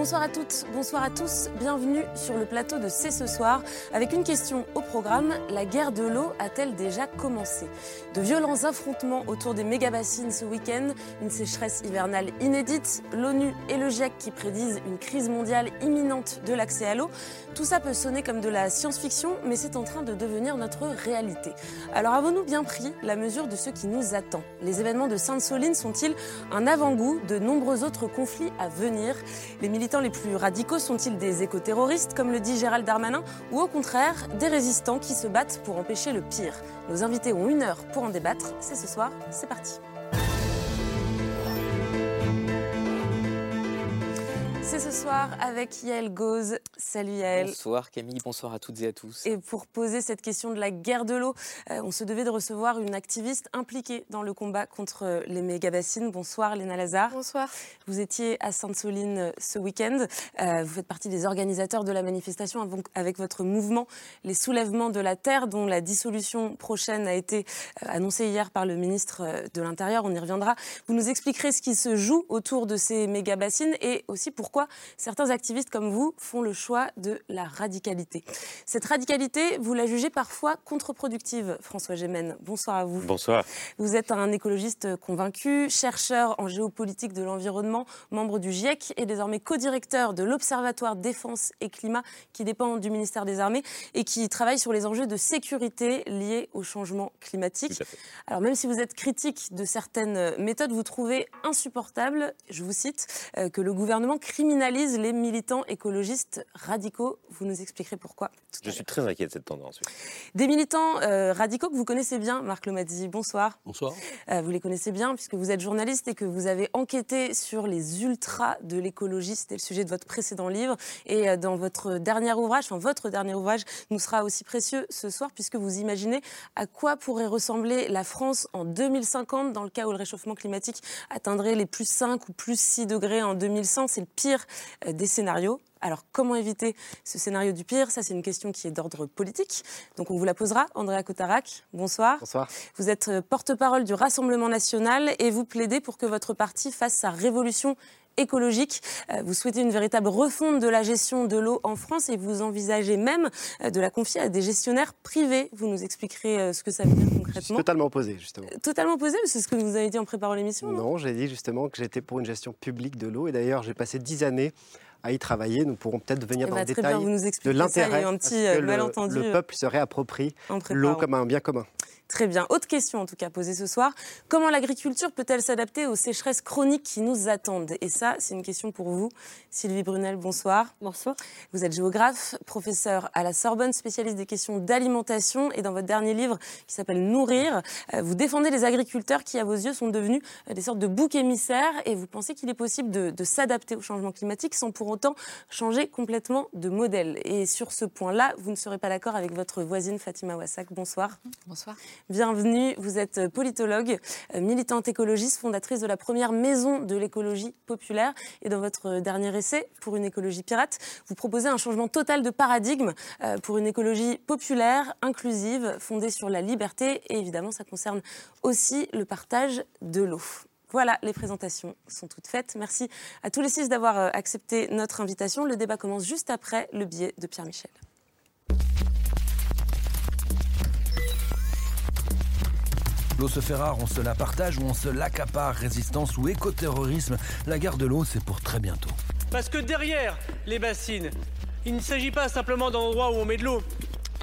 Bonsoir à toutes, bonsoir à tous, bienvenue sur le plateau de C'est ce soir. Avec une question au programme, la guerre de l'eau a-t-elle déjà commencé? De violents affrontements autour des méga-bassines ce week-end, une sécheresse hivernale inédite, l'ONU et le GIEC qui prédisent une crise mondiale imminente de l'accès à l'eau, tout ça peut sonner comme de la science-fiction mais c'est en train de devenir notre réalité. Alors avons-nous bien pris la mesure de ce qui nous attend? Les événements de Sainte-Soline sont-ils un avant-goût de nombreux autres conflits à venir? Militants les plus radicaux sont-ils des écoterroristes, comme le dit Gérald Darmanin, ou au contraire des résistants qui se battent pour empêcher le pire? Nos invités ont une heure pour en débattre. C'est ce soir, c'est parti. C'est ce soir avec Yael Gauze. Salut Yael. Bonsoir Camille, bonsoir à toutes et à tous. Et pour poser cette question de la guerre de l'eau, euh, on se devait de recevoir une activiste impliquée dans le combat contre les méga-bassines. Bonsoir Léna Lazare. Bonsoir. Vous étiez à Sainte-Soline euh, ce week-end. Euh, vous faites partie des organisateurs de la manifestation avec votre mouvement Les Soulèvements de la Terre, dont la dissolution prochaine a été annoncée hier par le ministre de l'Intérieur. On y reviendra. Vous nous expliquerez ce qui se joue autour de ces méga-bassines et aussi pourquoi certains activistes comme vous font le choix de la radicalité. Cette radicalité, vous la jugez parfois contre-productive, François Gémen. Bonsoir à vous. Bonsoir. Vous êtes un écologiste convaincu, chercheur en géopolitique de l'environnement, membre du GIEC et désormais co-directeur de l'Observatoire Défense et Climat qui dépend du ministère des Armées et qui travaille sur les enjeux de sécurité liés au changement climatique. Alors même si vous êtes critique de certaines méthodes, vous trouvez insupportable, je vous cite, euh, que le gouvernement criminalise les militants écologistes radicaux. Vous nous expliquerez pourquoi. Je suis très inquiet de cette tendance. Des militants euh, radicaux que vous connaissez bien, Marc Lomazzi. Bonsoir. Bonsoir. Euh, vous les connaissez bien puisque vous êtes journaliste et que vous avez enquêté sur les ultras de l'écologie. C'était le sujet de votre précédent livre. Et euh, dans votre dernier ouvrage, enfin votre dernier ouvrage, nous sera aussi précieux ce soir puisque vous imaginez à quoi pourrait ressembler la France en 2050 dans le cas où le réchauffement climatique atteindrait les plus 5 ou plus 6 degrés en 2100. C'est le pire des scénarios. Alors, comment éviter ce scénario du pire? Ça, c'est une question qui est d'ordre politique. Donc, on vous la posera. Andrea Cotarac, bonsoir. Bonsoir. Vous êtes euh, porte-parole du Rassemblement national et vous plaidez pour que votre parti fasse sa révolution écologique. Euh, vous souhaitez une véritable refonte de la gestion de l'eau en France et vous envisagez même euh, de la confier à des gestionnaires privés. Vous nous expliquerez ce que ça veut dire concrètement. Je suis totalement opposé, justement. Totalement opposé C'est ce que vous avez dit en préparant l'émission Non, j'ai dit justement que j'étais pour une gestion publique de l'eau. Et d'ailleurs, j'ai passé dix années à y travailler. Nous pourrons peut-être venir eh dans bah, le détail de l'intérêt que le, le peuple se réapproprie l'eau comme un bien commun. Très bien. Autre question en tout cas posée ce soir. Comment l'agriculture peut-elle s'adapter aux sécheresses chroniques qui nous attendent? Et ça, c'est une question pour vous. Sylvie Brunel, bonsoir. Bonsoir. Vous êtes géographe, professeur à la Sorbonne, spécialiste des questions d'alimentation. Et dans votre dernier livre qui s'appelle Nourrir, euh, vous défendez les agriculteurs qui, à vos yeux, sont devenus euh, des sortes de boucs émissaires. Et vous pensez qu'il est possible de, de s'adapter au changement climatique sans pour autant changer complètement de modèle? Et sur ce point-là, vous ne serez pas d'accord avec votre voisine Fatima Wassak. Bonsoir. Bonsoir. Bienvenue, vous êtes politologue, euh, militante écologiste, fondatrice de la première maison de l'écologie populaire. Et dans votre dernier essai, Pour une écologie pirate, vous proposez un changement total de paradigme euh, pour une écologie populaire, inclusive, fondée sur la liberté. Et évidemment, ça concerne aussi le partage de l'eau. Voilà, les présentations sont toutes faites. Merci à tous les six d'avoir euh, accepté notre invitation. Le débat commence juste après le billet de Pierre Michel. L'eau se fait rare, on se la partage ou on se l'accapare. Résistance ou écoterrorisme, la guerre de l'eau, c'est pour très bientôt. Parce que derrière les bassines, il ne s'agit pas simplement d'endroits où on met de l'eau.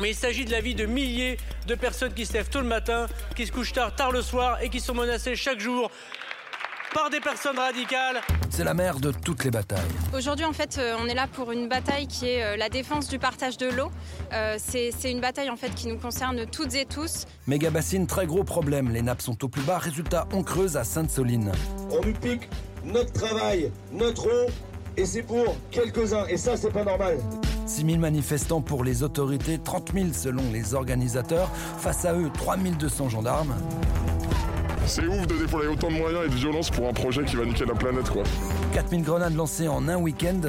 Mais il s'agit de la vie de milliers de personnes qui se lèvent tôt le matin, qui se couchent tard, tard le soir et qui sont menacées chaque jour par des personnes radicales. C'est la mère de toutes les batailles. Aujourd'hui, en fait, euh, on est là pour une bataille qui est euh, la défense du partage de l'eau. Euh, c'est une bataille en fait qui nous concerne toutes et tous. Méga bassine, très gros problème. Les nappes sont au plus bas. Résultat, on creuse à Sainte-Soline. On nous pique notre travail, notre eau, et c'est pour quelques-uns. Et ça, c'est pas normal. 6 000 manifestants pour les autorités, 30 000 selon les organisateurs. Face à eux, 3 200 gendarmes. C'est ouf de déployer autant de moyens et de violence pour un projet qui va niquer la planète, quoi. 4000 grenades lancées en un week-end.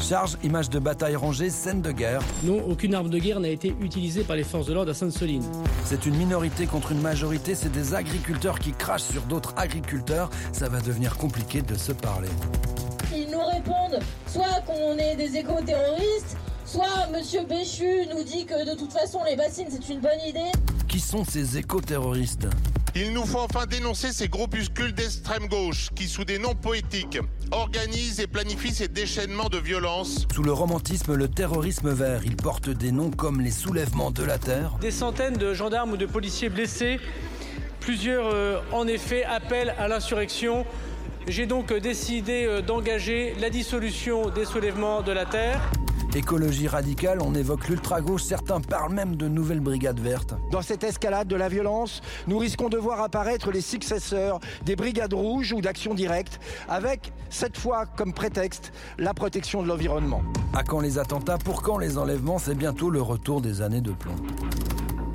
Charge, images de bataille rangées, scène de guerre. Non, aucune arme de guerre n'a été utilisée par les forces de l'ordre à Sainte-Soline. C'est une minorité contre une majorité, c'est des agriculteurs qui crachent sur d'autres agriculteurs. Ça va devenir compliqué de se parler. Ils nous répondent soit qu'on est des éco-terroristes, soit Monsieur Béchu nous dit que de toute façon les bassines c'est une bonne idée. Qui sont ces éco-terroristes il nous faut enfin dénoncer ces groupuscules d'extrême gauche qui, sous des noms poétiques, organisent et planifient ces déchaînements de violence. Sous le romantisme, le terrorisme vert, il porte des noms comme les soulèvements de la terre. Des centaines de gendarmes ou de policiers blessés. Plusieurs, euh, en effet, appellent à l'insurrection. J'ai donc décidé euh, d'engager la dissolution des soulèvements de la terre. Écologie radicale, on évoque l'ultra-gauche, certains parlent même de nouvelles brigades vertes. Dans cette escalade de la violence, nous risquons de voir apparaître les successeurs des brigades rouges ou d'action directe, avec, cette fois comme prétexte, la protection de l'environnement. À quand les attentats? Pour quand les enlèvements? C'est bientôt le retour des années de plomb.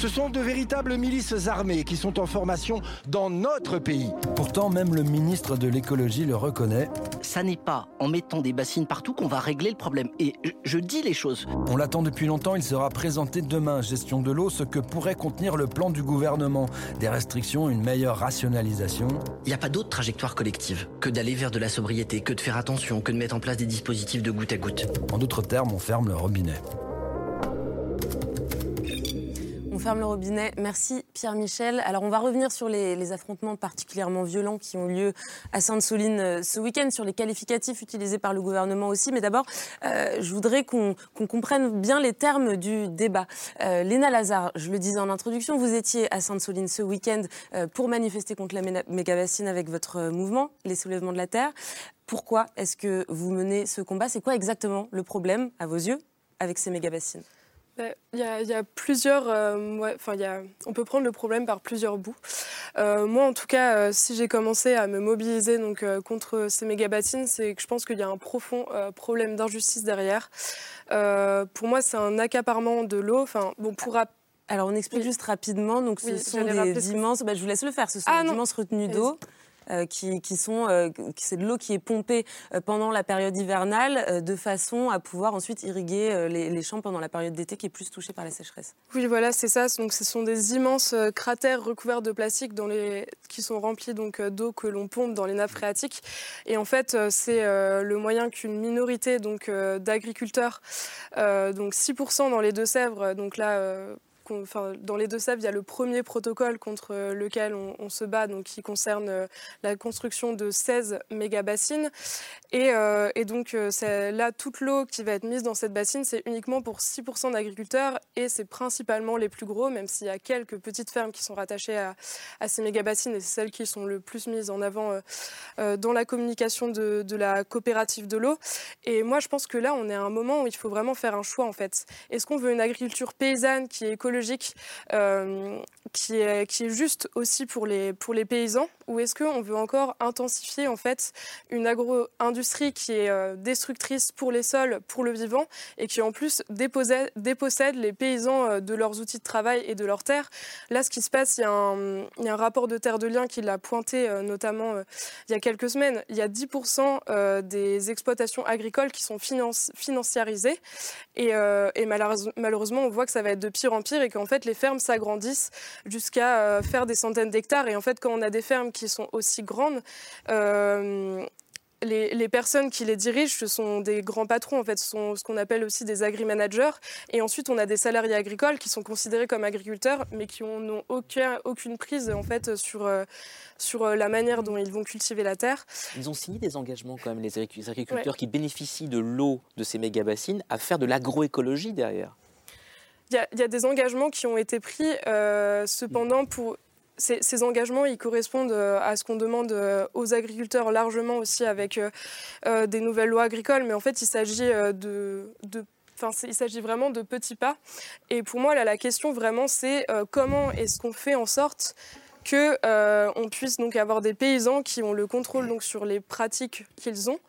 Ce sont de véritables milices armées qui sont en formation dans notre pays. Pourtant, même le ministre de l'écologie le reconnaît. Ça n'est pas en mettant des bassines partout qu'on va régler le problème. Et je dis les choses. On l'attend depuis longtemps, il sera présenté demain, gestion de l'eau, ce que pourrait contenir le plan du gouvernement. Des restrictions, une meilleure rationalisation. Il n'y a pas d'autre trajectoire collective que d'aller vers de la sobriété, que de faire attention, que de mettre en place des dispositifs de goutte à goutte. En d'autres termes, on ferme le robinet ferme le robinet. Merci Pierre-Michel. Alors on va revenir sur les, affrontements particulièrement violents qui ont lieu à Sainte-Soline euh, ce week-end, sur les qualificatifs utilisés par le gouvernement aussi. Mais d'abord, euh, je voudrais qu'on comprenne bien les termes du débat. Euh, Léna Lazare, je le disais en introduction, vous étiez à Sainte-Soline ce week-end pour manifester contre la méga-bassine avec votre mouvement, les soulèvements de la Terre. Pourquoi est-ce que vous menez ce combat? C'est quoi exactement le problème, à vos yeux, avec ces méga-bassines il y, a, plusieurs. Euh, enfin, y a, on peut prendre le problème par plusieurs bouts. Euh, moi, en tout cas, euh, si j'ai commencé à me mobiliser donc, contre ces méga-bassines, c'est que je pense qu'il y a un profond problème d'injustice derrière. pour moi, c'est un accaparement de l'eau. Enfin, bon, pour alors on explique juste rapidement, donc ce sont des immenses, bah, je vous laisse le faire, ce sont ah, des immenses retenues d'eau euh, qui, sont, euh, c'est de l'eau qui est pompée euh, pendant la période hivernale de façon à pouvoir ensuite irriguer les, champs pendant la période d'été qui est plus touchée par la sécheresse. Oui, voilà, c'est ça. Donc, ce sont des immenses cratères recouverts de plastique dans les... qui sont remplis donc d'eau que l'on pompe dans les nappes phréatiques. Et en fait, c'est le moyen qu'une minorité donc d'agriculteurs, donc 6% dans les Deux-Sèvres, donc là dans les Deux-Sèvres, il y a le premier protocole contre lequel on, se bat, donc qui concerne euh, la construction de 16 méga-bassines. Et, euh, donc euh, là, toute l'eau qui va être mise dans cette bassine, c'est uniquement pour 6% d'agriculteurs et c'est principalement les plus gros, même s'il y a quelques petites fermes qui sont rattachées à, ces méga-bassines et c'est celles qui sont le plus mises en avant dans la communication de, de la coopérative de l'eau. Et moi, je pense que là, on est à un moment où il faut vraiment faire un choix en fait. Est-ce qu'on veut une agriculture paysanne qui est écologique euh, qui, est, juste aussi pour les, pour les paysans ou est-ce qu'on veut encore intensifier en fait une agro-industrie qui est euh, destructrice pour les sols, pour le vivant et qui en plus dépossède, dépossède les paysans euh, de leurs outils de travail et de leurs terres? Là, ce qui se passe, il y a un, y a un rapport de Terre de Liens qui l'a pointé notamment il y a quelques semaines. Il y a 10% des exploitations agricoles qui sont financiarisées et, malheureusement, on voit que ça va être de pire en pire qu'en fait les fermes s'agrandissent jusqu'à euh, faire des centaines d'hectares. Et en fait, quand on a des fermes qui sont aussi grandes, euh, les, personnes qui les dirigent, ce sont des grands patrons, en fait, ce sont ce qu'on appelle aussi des agri-managers. Et ensuite, on a des salariés agricoles qui sont considérés comme agriculteurs, mais qui n'ont aucun, aucune prise, en fait, sur, euh, sur la manière dont ils vont cultiver la terre. Ils ont signé des engagements, quand même, les agriculteurs qui bénéficient de l'eau de ces méga-bassines, à faire de l'agroécologie derrière. Il y, a des engagements qui ont été pris, euh, cependant, pour ces, engagements, ils correspondent euh, à ce qu'on demande euh, aux agriculteurs largement aussi avec des nouvelles lois agricoles. Mais en fait, il s'agit vraiment de petits pas. Et pour moi, là, la question vraiment, c'est comment est-ce qu'on fait en sorte que on puisse donc avoir des paysans qui ont le contrôle sur les pratiques qu'ils ont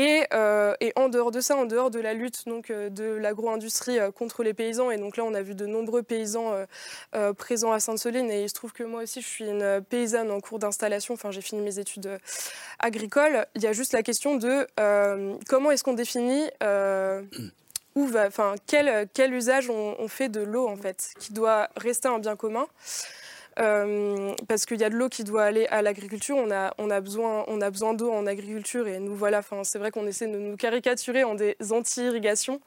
Et, euh, et, en dehors de ça, en dehors de la lutte donc, euh, de l'agro-industrie euh, contre les paysans, et donc là on a vu de nombreux paysans présents à Sainte-Soline, et il se trouve que moi aussi je suis une paysanne en cours d'installation, enfin j'ai fini mes études agricoles, il y a juste la question de comment est-ce qu'on définit quel, quel usage on, on fait de l'eau en fait, qui doit rester un bien commun. Euh, parce qu'il y a de l'eau qui doit aller à l'agriculture. On a, on a besoin, on a besoin d'eau en agriculture et nous voilà. Enfin, c'est vrai qu'on essaie de nous caricaturer en des anti-irrigations,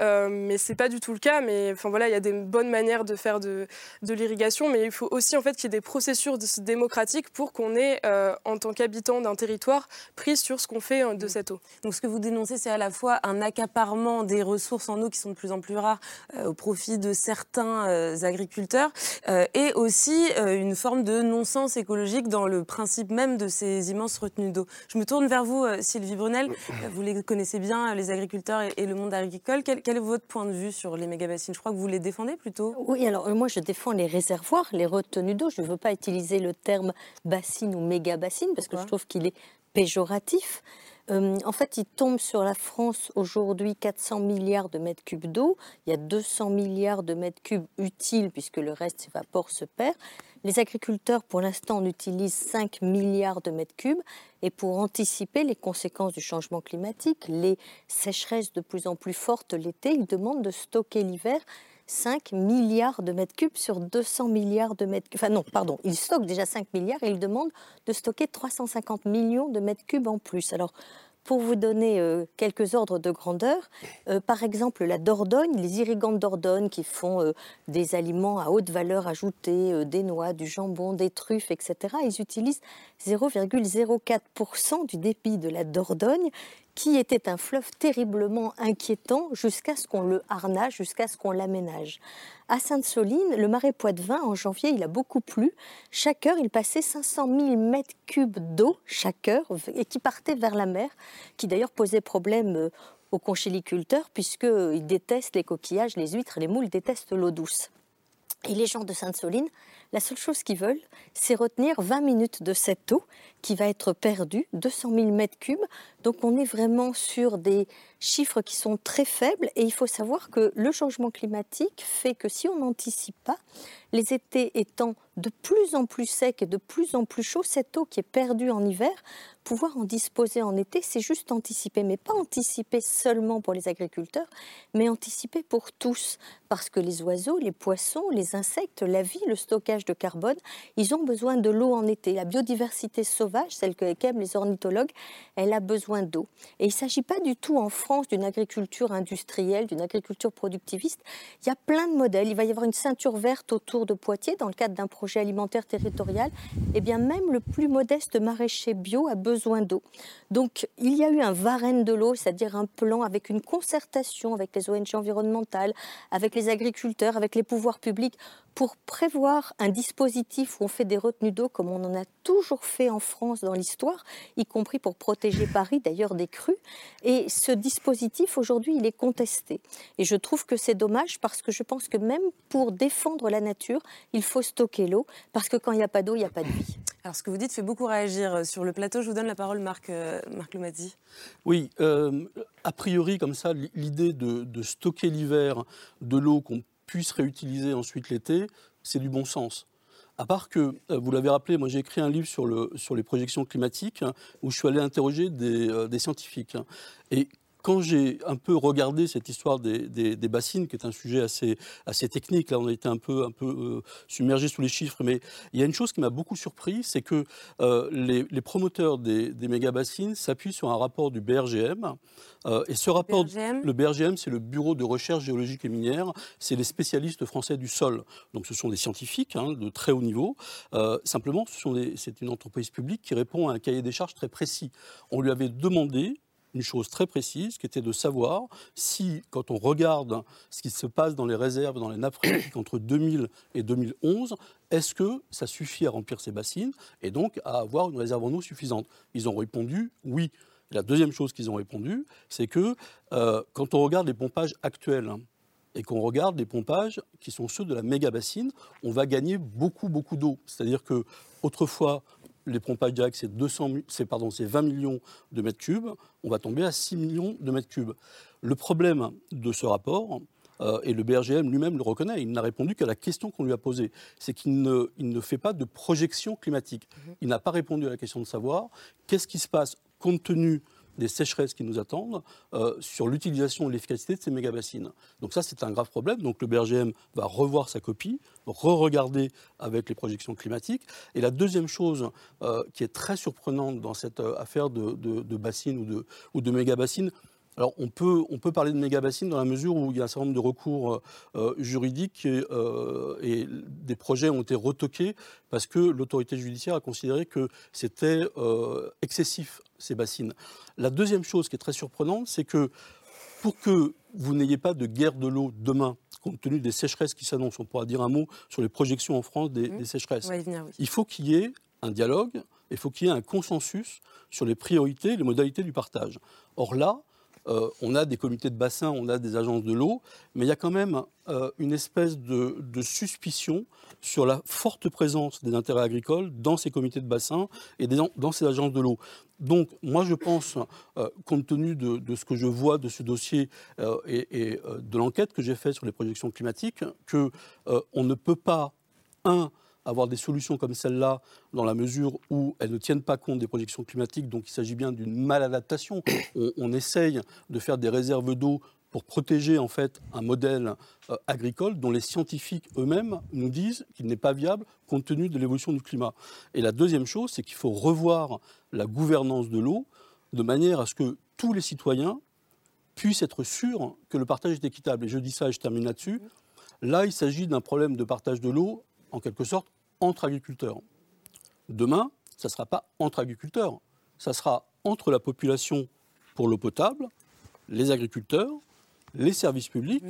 euh, mais c'est pas du tout le cas. Mais enfin voilà, il y a des bonnes manières de faire de, de l'irrigation, mais il faut aussi en fait qu'il y ait des processus démocratiques pour qu'on ait, euh, en tant qu'habitant d'un territoire, prise sur ce qu'on fait euh, de mmh. cette eau. Donc ce que vous dénoncez, c'est à la fois un accaparement des ressources en eau qui sont de plus en plus rares au profit de certains agriculteurs, et aussi une forme de non-sens écologique dans le principe même de ces immenses retenues d'eau. Je me tourne vers vous, euh, Sylvie Brunel. Vous les connaissez bien, les agriculteurs et le monde agricole. Quel, quel est votre point de vue sur les méga-bassines? Je crois que vous les défendez plutôt. Oui, alors euh, moi je défends les réservoirs, les retenues d'eau. Je ne veux pas utiliser le terme bassine ou méga-bassine parce que je trouve qu'il est péjoratif. Euh, en fait, il tombe sur la France aujourd'hui 400 milliards de mètres cubes d'eau. Il y a 200 milliards de mètres cubes utiles puisque le reste s'évapore, se perd. Les agriculteurs, pour l'instant, en utilisent 5 milliards de mètres cubes. Et pour anticiper les conséquences du changement climatique, les sécheresses de plus en plus fortes l'été, ils demandent de stocker l'hiver 5 milliards de mètres cubes sur 200 milliards de mètres cubes. Enfin non, pardon, ils stockent déjà 5 milliards et ils demandent de stocker 350 millions de mètres cubes en plus. Alors, pour vous donner euh, quelques ordres de grandeur, euh, par exemple la Dordogne, les irrigants de Dordogne qui font euh, des aliments à haute valeur ajoutée, des noix, du jambon, des truffes, etc., ils utilisent 0,04% du débit de la Dordogne qui était un fleuve terriblement inquiétant jusqu'à ce qu'on le harnage, jusqu'à ce qu'on l'aménage. À Sainte-Soline, le marais Poitevin, en janvier, il a beaucoup plu. Chaque heure, il passait 500 000 mètres cubes d'eau chaque heure et qui partait vers la mer, qui d'ailleurs posait problème euh, aux conchiliculteurs puisqu'ils détestent les coquillages, les huîtres, les moules détestent l'eau douce. Et les gens de Sainte-Soline, la seule chose qu'ils veulent, c'est retenir 20 minutes de cette eau qui va être perdue, 200 000 mètres cubes. Donc on est vraiment sur des chiffres qui sont très faibles. Et il faut savoir que le changement climatique fait que si on n'anticipe pas, les étés étant de plus en plus secs et de plus en plus chauds, cette eau qui est perdue en hiver, pouvoir en disposer en été, c'est juste anticiper, mais pas anticiper seulement pour les agriculteurs, mais anticiper pour tous, parce que les oiseaux, les poissons, les insectes, la vie, le stockage de carbone, ils ont besoin de l'eau en été. La biodiversité sauvage, celle que qu'aiment les ornithologues, elle a besoin d'eau. Et il ne s'agit pas du tout en France d'une agriculture industrielle, d'une agriculture productiviste. Il y a plein de modèles. Il va y avoir une ceinture verte autour de Poitiers dans le cadre d'un projet alimentaire territorial. Et bien même le plus modeste maraîcher bio a besoin d'eau. Donc il y a eu un Varenne de l'eau, c'est-à-dire un plan avec une concertation avec les ONG environnementales, avec les agriculteurs, avec les pouvoirs publics pour prévoir un dispositif où on fait des retenues d'eau comme on en a toujours fait en France dans l'histoire, y compris pour protéger Paris d'ailleurs des crues. Et ce dispositif aujourd'hui, il est contesté. Et je trouve que c'est dommage parce que je pense que même pour défendre la nature, il faut stocker l'eau parce que quand il n'y a pas d'eau, il n'y a pas de vie. Alors ce que vous dites fait beaucoup réagir sur le plateau. Je vous donne la parole, Marc, euh, Marc. Oui, euh, a priori comme ça, l'idée de, de stocker l'hiver de l'eau qu'on puisse réutiliser ensuite l'été, c'est du bon sens. À part que, euh, vous l'avez rappelé, moi j'ai écrit un livre sur, le, sur les projections climatiques hein, où je suis allé interroger des, euh, scientifiques. hein. Quand j'ai un peu regardé cette histoire des, des- des bassines, qui est un sujet assez, assez technique, là on a été un peu, un peu euh, submergé sous les chiffres, mais il y a une chose qui m'a beaucoup surpris, c'est que euh, les, les promoteurs des, des méga-bassines s'appuient sur un rapport du BRGM. euh, et ce rapport, BRGM? le BRGM, c'est le Bureau de recherche géologique et minière, c'est les spécialistes français du sol. Donc ce sont des scientifiques hein, de très haut niveau. Simplement, ce c'est une entreprise publique qui répond à un cahier des charges très précis. On lui avait demandé une chose très précise, qui était de savoir si, quand on regarde ce qui se passe dans les réserves, dans les nappes phréatiques entre 2000 et 2011, est-ce que ça suffit à remplir ces bassines et donc à avoir une réserve en eau suffisante? Ils ont répondu oui. La deuxième chose qu'ils ont répondu, c'est que euh, quand on regarde les pompages actuels, et qu'on regarde les pompages qui sont ceux de la méga bassine, on va gagner beaucoup, beaucoup d'eau. C'est-à-dire que autrefois, les pompages directs, c'est 200 mi- c'est pardon, c'est 20 millions de mètres cubes, on va tomber à 6 millions de mètres cubes. Le problème de ce rapport, euh, et le BRGM lui-même le reconnaît, il n'a répondu qu'à la question qu'on lui a posée, c'est qu'il ne, il ne fait pas de projection climatique. Il n'a pas répondu à la question de savoir qu'est-ce qui se passe compte tenu des sécheresses qui nous attendent euh, sur l'utilisation et l'efficacité de ces méga-bassines. Donc ça, c'est un grave problème. Donc le BRGM va revoir sa copie, re-regarder avec les projections climatiques. Et la deuxième chose euh, qui est très surprenante dans cette euh, affaire de, bassines ou de, ou de méga-bassines, alors on peut, on peut parler de méga-bassines dans la mesure où il y a un certain nombre de recours euh, euh, juridiques et, euh, et des projets ont été retoqués parce que l'autorité judiciaire a considéré que c'était euh, excessif, ces bassines. La deuxième chose qui est très surprenante, c'est que pour que vous n'ayez pas de guerre de l'eau demain, compte tenu des sécheresses qui s'annoncent, on pourra dire un mot sur les projections en France des, des sécheresses, venir, oui. il faut qu'il y ait un dialogue, il faut qu'il y ait un consensus sur les priorités, les modalités du partage. Or là, euh, on a des comités de bassin, on a des agences de l'eau, mais il y a quand même euh, une espèce de, suspicion sur la forte présence des intérêts agricoles dans ces comités de bassin et dans ces agences de l'eau. Donc, moi, je pense, euh, compte tenu de, ce que je vois de ce dossier et, de l'enquête que j'ai faite sur les projections climatiques, que euh, on ne peut pas, un, avoir des solutions comme celle-là dans la mesure où elles ne tiennent pas compte des projections climatiques, donc il s'agit bien d'une maladaptation. On, essaye de faire des réserves d'eau pour protéger en fait un modèle euh, agricole dont les scientifiques eux-mêmes nous disent qu'il n'est pas viable compte tenu de l'évolution du climat. Et la deuxième chose, c'est qu'il faut revoir la gouvernance de l'eau de manière à ce que tous les citoyens puissent être sûrs que le partage est équitable. Et je dis ça et je termine là-dessus. Là, il s'agit d'un problème de partage de l'eau, en quelque sorte, entre agriculteurs. Demain, ça ne sera pas entre agriculteurs, ça sera entre la population pour l'eau potable, les agriculteurs, les services publics,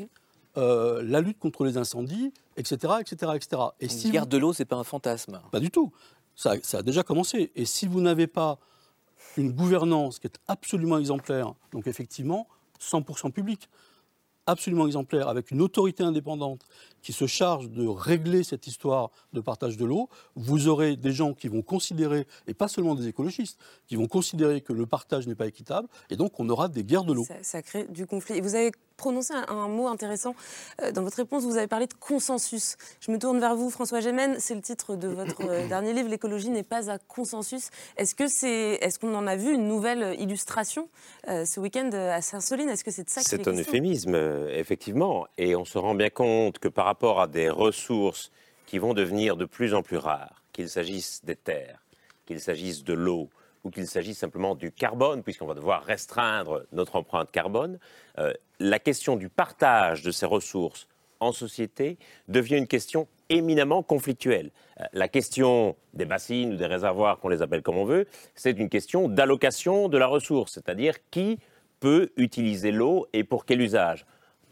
euh, la lutte contre les incendies, etc. etc., etc. Et Une si guerre vous- de l'eau, c'est pas un fantasme. pas du tout. Ça, ça a déjà commencé. Et si vous n'avez pas une gouvernance qui est absolument exemplaire, donc effectivement 100% public, absolument exemplaire, avec une autorité indépendante qui se charge de régler cette histoire de partage de l'eau, vous aurez des gens qui vont considérer, et pas seulement des écologistes, qui vont considérer que le partage n'est pas équitable, et donc on aura des guerres de l'eau. Ça, crée du conflit. Vous avez prononcé un, un mot intéressant euh, dans votre réponse. Vous avez parlé de consensus. Je me tourne vers vous, François Gémen. C'est le titre de votre euh, dernier livre. L'écologie n'est pas à consensus. Est-ce que c'est, est-ce qu'on en a vu une nouvelle illustration euh, ce week-end à Saint-Soline? Est-ce que c'est de ça C'est un euphémisme, effectivement. Et on se rend bien compte que par rapport à des ressources qui vont devenir de plus en plus rares, qu'il s'agisse des terres, qu'il s'agisse de l'eau, ou qu'il s'agisse simplement du carbone, puisqu'on va devoir restreindre notre empreinte carbone, euh, la question du partage de ces ressources en société devient une question éminemment conflictuelle. Euh, La question des bassines ou des réservoirs, qu'on les appelle comme on veut, c'est une question d'allocation de la ressource, c'est-à-dire qui peut utiliser l'eau et pour quel usage.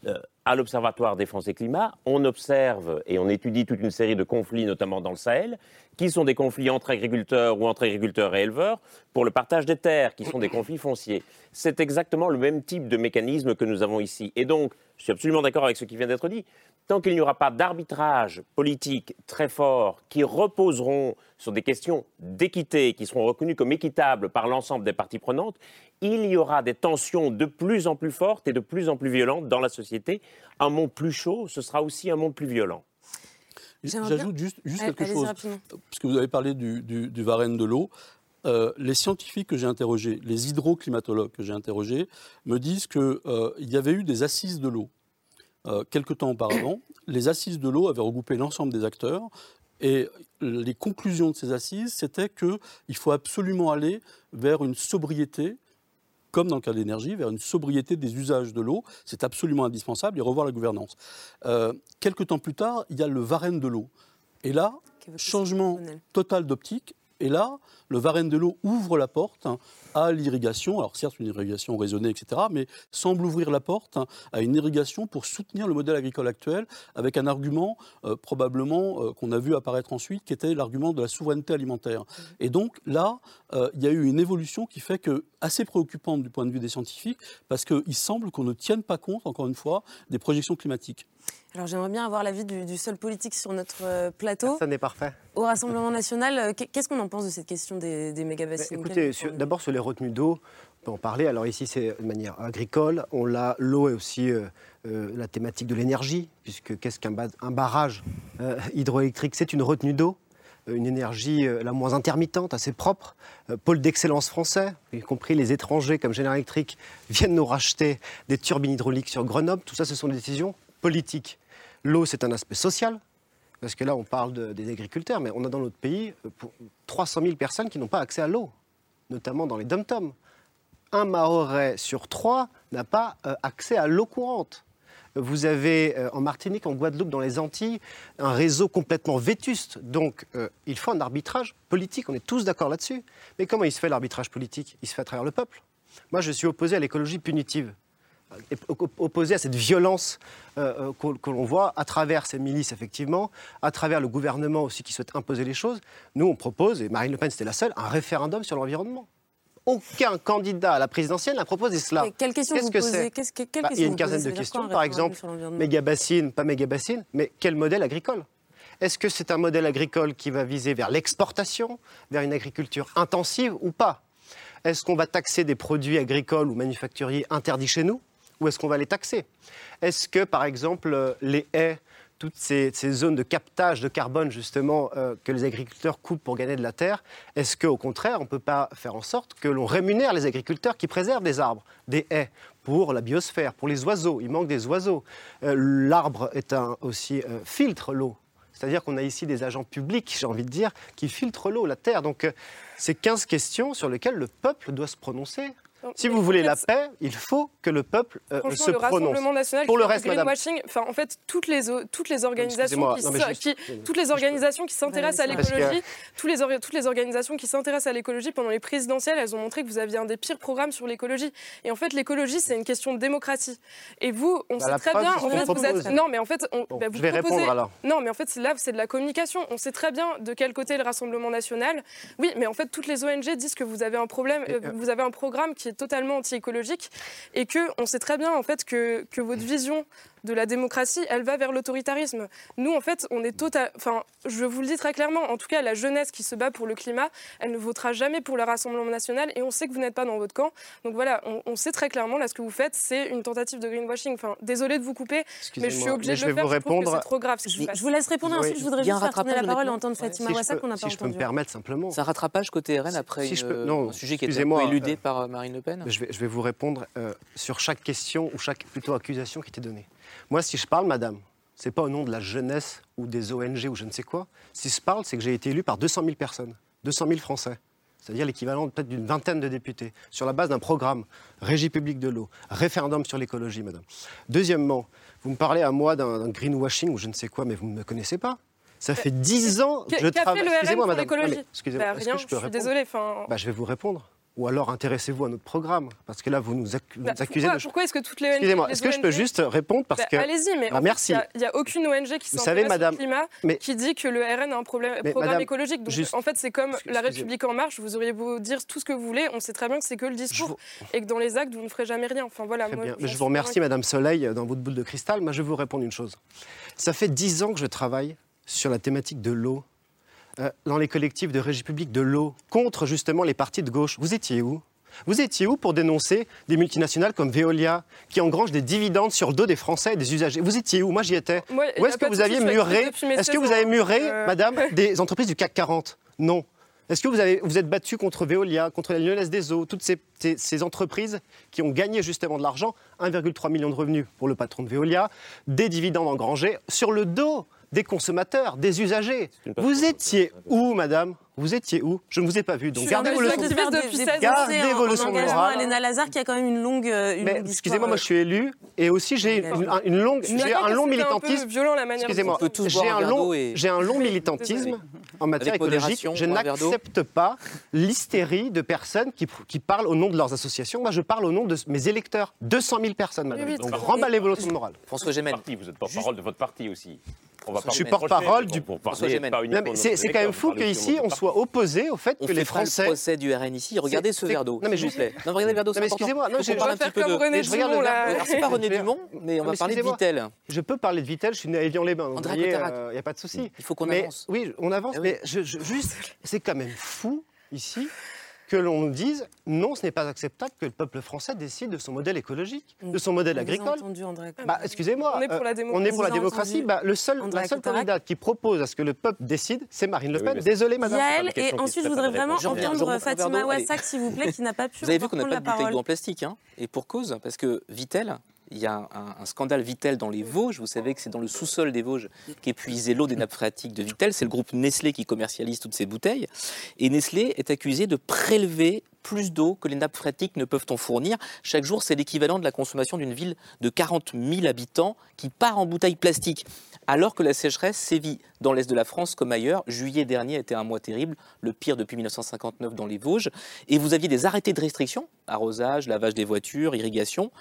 Euh, à l'Observatoire Défense et Climat, on observe et on étudie toute une série de conflits, notamment dans le Sahel, qui sont des conflits entre agriculteurs ou entre agriculteurs et éleveurs, pour le partage des terres, qui sont des conflits fonciers. C'est exactement le même type de mécanisme que nous avons ici. Et donc, je suis absolument d'accord avec ce qui vient d'être dit. Tant qu'il n'y aura pas d'arbitrage politique très fort qui reposeront sur des questions d'équité, qui seront reconnues comme équitables par l'ensemble des parties prenantes, il y aura des tensions de plus en plus fortes et de plus en plus violentes dans la société. Un monde plus chaud, ce sera aussi un monde plus violent. J'ajoute juste, juste quelque chose, puisque vous avez parlé du, du, du Varenne de l'eau. Euh, les scientifiques que j'ai interrogés, les hydroclimatologues que j'ai interrogés, me disent qu'il y avait eu des assises de l'eau euh, quelque temps auparavant. Les assises de l'eau avaient regroupé l'ensemble des acteurs. Et les conclusions de ces assises, c'était qu'il faut absolument aller vers une sobriété comme dans le cas de l'énergie, vers une sobriété des usages de l'eau. C'est absolument indispensable et revoir la gouvernance. Euh, quelques temps plus tard, il y a le Varenne de l'eau. Et là, changement total d'optique. Et là, le Varenne de l'eau ouvre la porte hein, à l'irrigation. Alors certes, une irrigation raisonnée, etc., mais semble ouvrir la porte hein, à une irrigation pour soutenir le modèle agricole actuel, avec un argument euh, probablement euh, qu'on a vu apparaître ensuite, qui était l'argument de la souveraineté alimentaire. Et donc là, euh, il y a eu une évolution qui fait que assez préoccupante du point de vue des scientifiques, parce qu'il semble qu'on ne tienne pas compte, encore une fois, des projections climatiques. Alors j'aimerais bien avoir l'avis du, du seul politique sur notre plateau. Ça n'est parfait. Au Rassemblement national, qu'est- qu'est-ce qu'on en pense de cette question? Des, sur- d'abord sur les retenues d'eau, on peut en parler. Alors ici, c'est de manière agricole. On l'a, l'eau est aussi euh, euh, la thématique de l'énergie, puisque qu'est-ce qu'un ba- un barrage euh, hydroélectrique? C'est une retenue d'eau, une énergie la moins intermittente, assez propre. Pôle d'excellence français, y compris les étrangers comme Général Electric, viennent nous racheter des turbines hydrauliques sur Grenoble. Tout ça, ce sont des décisions politiques. L'eau, c'est un aspect social. Parce que là, on parle de- des agriculteurs, mais on a dans notre pays euh, pour 300 000 personnes qui n'ont pas accès à l'eau, notamment dans les dom-toms. Un Mahorais sur trois n'a pas euh, accès à l'eau courante. Vous avez euh, en Martinique, en Guadeloupe, dans les Antilles, un réseau complètement vétuste. Donc, euh, il faut un arbitrage politique. On est tous d'accord là-dessus. Mais comment il se fait l'arbitrage politique? Il se fait à travers le peuple. Moi, je suis opposé à l'écologie punitive opposé à cette violence euh, euh, que l'on voit à travers ces milices, effectivement, à travers le gouvernement aussi qui souhaite imposer les choses. Nous, on propose, et Marine Le Pen, c'était la seule, un référendum sur l'environnement. Aucun candidat à la présidentielle n'a proposé cela. Et quelle question Qu'est-ce vous que posez c'est Qu'est-ce que- quelle Bah, Il y a une quinzaine de questions. quoi, Par exemple, l'environnement méga-bassine, pas méga-bassine, mais quel modèle agricole? Est-ce que c'est un modèle agricole qui va viser vers l'exportation, vers une agriculture intensive ou pas? Est-ce qu'on va taxer des produits agricoles ou manufacturiers interdits chez nous? Ou est-ce qu'on va les taxer? Est-ce que, par exemple, les haies, toutes ces, zones de captage de carbone, justement, euh, que les agriculteurs coupent pour gagner de la terre, est-ce qu'au contraire, on ne peut pas faire en sorte que l'on rémunère les agriculteurs qui préservent des arbres, des haies pour la biosphère, pour les oiseaux? Il manque des oiseaux. Euh, L'arbre est un, aussi euh, filtre l'eau. C'est-à-dire qu'on a ici des agents publics, j'ai envie de dire, qui filtrent l'eau, la terre. Donc, c'est 15 questions sur lesquelles le peuple doit se prononcer. Si vous voulez la paix, il faut que le peuple euh, se le prononce. Rassemblement national, Pour le reste, madame. enfin, en fait, toutes les, o- toutes les organisations, qui, non, mais so- juste- qui- toutes les organisations qui s'intéressent à que- l'écologie, tous les or- toutes les organisations qui s'intéressent à l'écologie pendant les présidentielles, elles ont montré que vous aviez un des pires programmes sur l'écologie. Et en fait, l'écologie, c'est une question de démocratie. Et vous, on Bah, sait très bien, en fait, vous êtes. Non, mais en fait, on, Bon, bah, vous je vais proposez- répondre, alors. Non, mais en fait, là, c'est de la communication. On sait très bien de quel côté est le Rassemblement national. Oui, mais en fait, toutes les ONG disent que vous avez un problème, euh, euh, vous avez un programme qui totalement anti-écologique et que on sait très bien en fait que votre vision de la démocratie, elle va vers l'autoritarisme. Nous, en fait, on est total. Enfin, je vous le dis très clairement. En tout cas, la jeunesse qui se bat pour le climat, elle ne votera jamais pour le Rassemblement national. Et on sait que vous n'êtes pas dans votre camp. Donc voilà, on, on sait très clairement là ce que vous faites, c'est une tentative de greenwashing. Enfin, désolé de vous couper, mais je suis obligée mais de le faire. vous répondre. c'est trop grave. ce que vous Je, vous laisse répondre, Oui. ensuite je voudrais juste faire tourner la parole et entendre Fatima Si je Wassa peux- qu'on n'a pas si je peux me permettre simplement. C'est un rattrapage côté RN après Si une- peux- non, un sujet qui été peu éludé euh, par euh, Marine Le Pen Je vais, je vais vous répondre euh, sur chaque question ou chaque plutôt accusation qui était donnée. Moi, si je parle, madame, c'est pas au nom de la jeunesse ou des ONG ou je ne sais quoi. Si je parle, c'est que j'ai été élu par 200 000 personnes, 200 000 Français. C'est-à-dire l'équivalent peut-être d'une vingtaine de députés, sur la base d'un programme, régie publique de l'eau, référendum sur l'écologie, madame. Deuxièmement, vous me parlez à moi d'un greenwashing ou je ne sais quoi, mais vous ne me connaissez pas. Ça fait 10 ans que je travaille. Excusez-moi, madame. Excusez-moi, Bah, je peux je suis répondre désolée. Enfin, Bah, je vais vous répondre. Ou alors intéressez-vous à notre programme, parce que là, vous nous, Bah, nous accusez pourquoi, de... pourquoi est-ce que toutes les ONG Excusez-moi, est-ce que je peux juste répondre parce Bah, que... Allez-y, mais Ah, fait, merci. il n'y a, aucune ONG qui s'intéresse madame, au climat mais- qui dit que le RN a un problème, Mais programme madame, écologique. Donc, juste- en fait, c'est comme la République En Marche, vous auriez beau dire tout ce que vous voulez, on sait très bien que c'est que le discours et que dans les actes, vous ne ferez jamais rien. Enfin, voilà, Très moi, je vous remercie. Madame Soleil, dans votre boule de cristal. Moi, je vais vous répondre une chose. Ça fait dix ans que je travaille sur la thématique de l'eau, euh, dans les collectifs de régie publique de l'eau, contre justement les partis de gauche. Vous étiez où? Vous étiez où pour dénoncer des multinationales comme Veolia, qui engrangent des dividendes sur le dos des Français et des usagers? Vous étiez où? Moi, j'y étais. Moi, Où est-ce que vous aviez muré Est-ce que 16 vous avez muré, euh, Madame, des entreprises du CAC 40 Non. Est-ce que vous avez, vous êtes battu contre Veolia, contre la Lyonnaise des Eaux, toutes ces, ces- ces entreprises qui ont gagné justement de l'argent, 1,3 million de revenus pour le patron de Veolia, des dividendes engrangés sur le dos des consommateurs, des usagers Vous étiez où, Madame? Vous étiez où? Je ne vous ai pas vu. Donc gardez vos leçons. activiste depuis des- 16 des ans. Gardez en- vos leçons de engagement morale. à Léna Lazare qui a quand même une longue, euh, une excusez-moi, moi je suis élu et aussi j'ai une, longue, j'ai un long un militantisme. violent, la manière dont Excusez-moi, j'ai un long, et- j'ai un long militantisme en matière Avec écologique. Je n'accepte pas l'hystérie de personnes qui, qui parlent au nom de leurs associations. Moi, je parle au nom de mes électeurs, 200 000 personnes, madame. Oui, oui, Donc remballez vos leçons de morale. François Gémen. Vous êtes porte-parole de votre parti aussi. On va je suis porte-parole du. C'est quand même fou qu'ici on soit opposé au fait On que fait les pas Français. le procès du RN ici. Regardez ce verre d'eau, non, mais s'il vous je- plaît. Non, regardez le verre d'eau, Non, mais excusez-moi, non, je- vais petit peu faire de... comme René Dumont, là. c'est pas René Dumont, mais on va parler de. Vitel. Je peux parler de Vitel, je suis né à Évian-les-Bains, il n'y a pas de souci. Il faut qu'on avance. Oui, on avance, Eh mais juste, c'est quand même fou ici que l'on nous dise non, ce n'est pas acceptable que le peuple français décide de son modèle écologique, de son modèle On agricole. entendu, André. Bah, excusez-moi, On est pour la euh, démocratie. on est pour la démocratie. Bah, le seul, André la seule candidate qui propose à ce que le peuple décide, c'est Marine Le Pen. mais c'est- Désolé, madame. Yael, une et ensuite, je voudrais vraiment entendre Fatima. Wassak, s'il vous plaît, qui n'a pas pu Vous avez vu qu'on n'a pas la de bouteille parole. d'eau en plastique, hein et pour cause, parce que Vitel, il y a un, scandale Vitel dans les Vosges. Vous savez que c'est dans le sous-sol des Vosges puisée l'eau des nappes phréatiques de Vitel. C'est le groupe Nestlé qui commercialise toutes ces bouteilles. Et Nestlé est accusé de prélever plus d'eau que les nappes phréatiques ne peuvent en fournir. Chaque jour, c'est l'équivalent de la consommation d'une ville de 40 000 habitants qui part en bouteilles plastiques. Alors que la sécheresse sévit dans l'est de la France comme ailleurs, juillet dernier été un mois terrible, le pire depuis 1959 dans les Vosges, et vous aviez des arrêtés de restriction, arrosage, lavage des voitures, irrigation,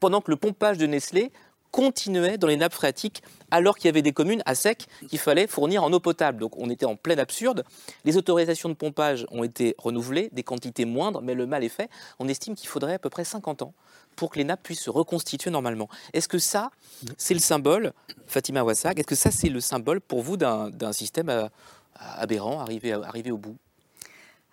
pendant que le pompage de Nestlé continuait dans les nappes phréatiques alors qu'il y avait des communes à sec qu'il fallait fournir en eau potable. Donc on était en plein absurde. Les autorisations de pompage ont été renouvelées, des quantités moindres, mais le mal est fait. On estime qu'il faudrait à peu près 50 ans pour que les nappes puissent se reconstituer normalement. Est-ce que ça, c'est le symbole, Fatima Wassak, est-ce que ça, c'est le symbole pour vous d'un système euh, aberrant, arrivé au bout?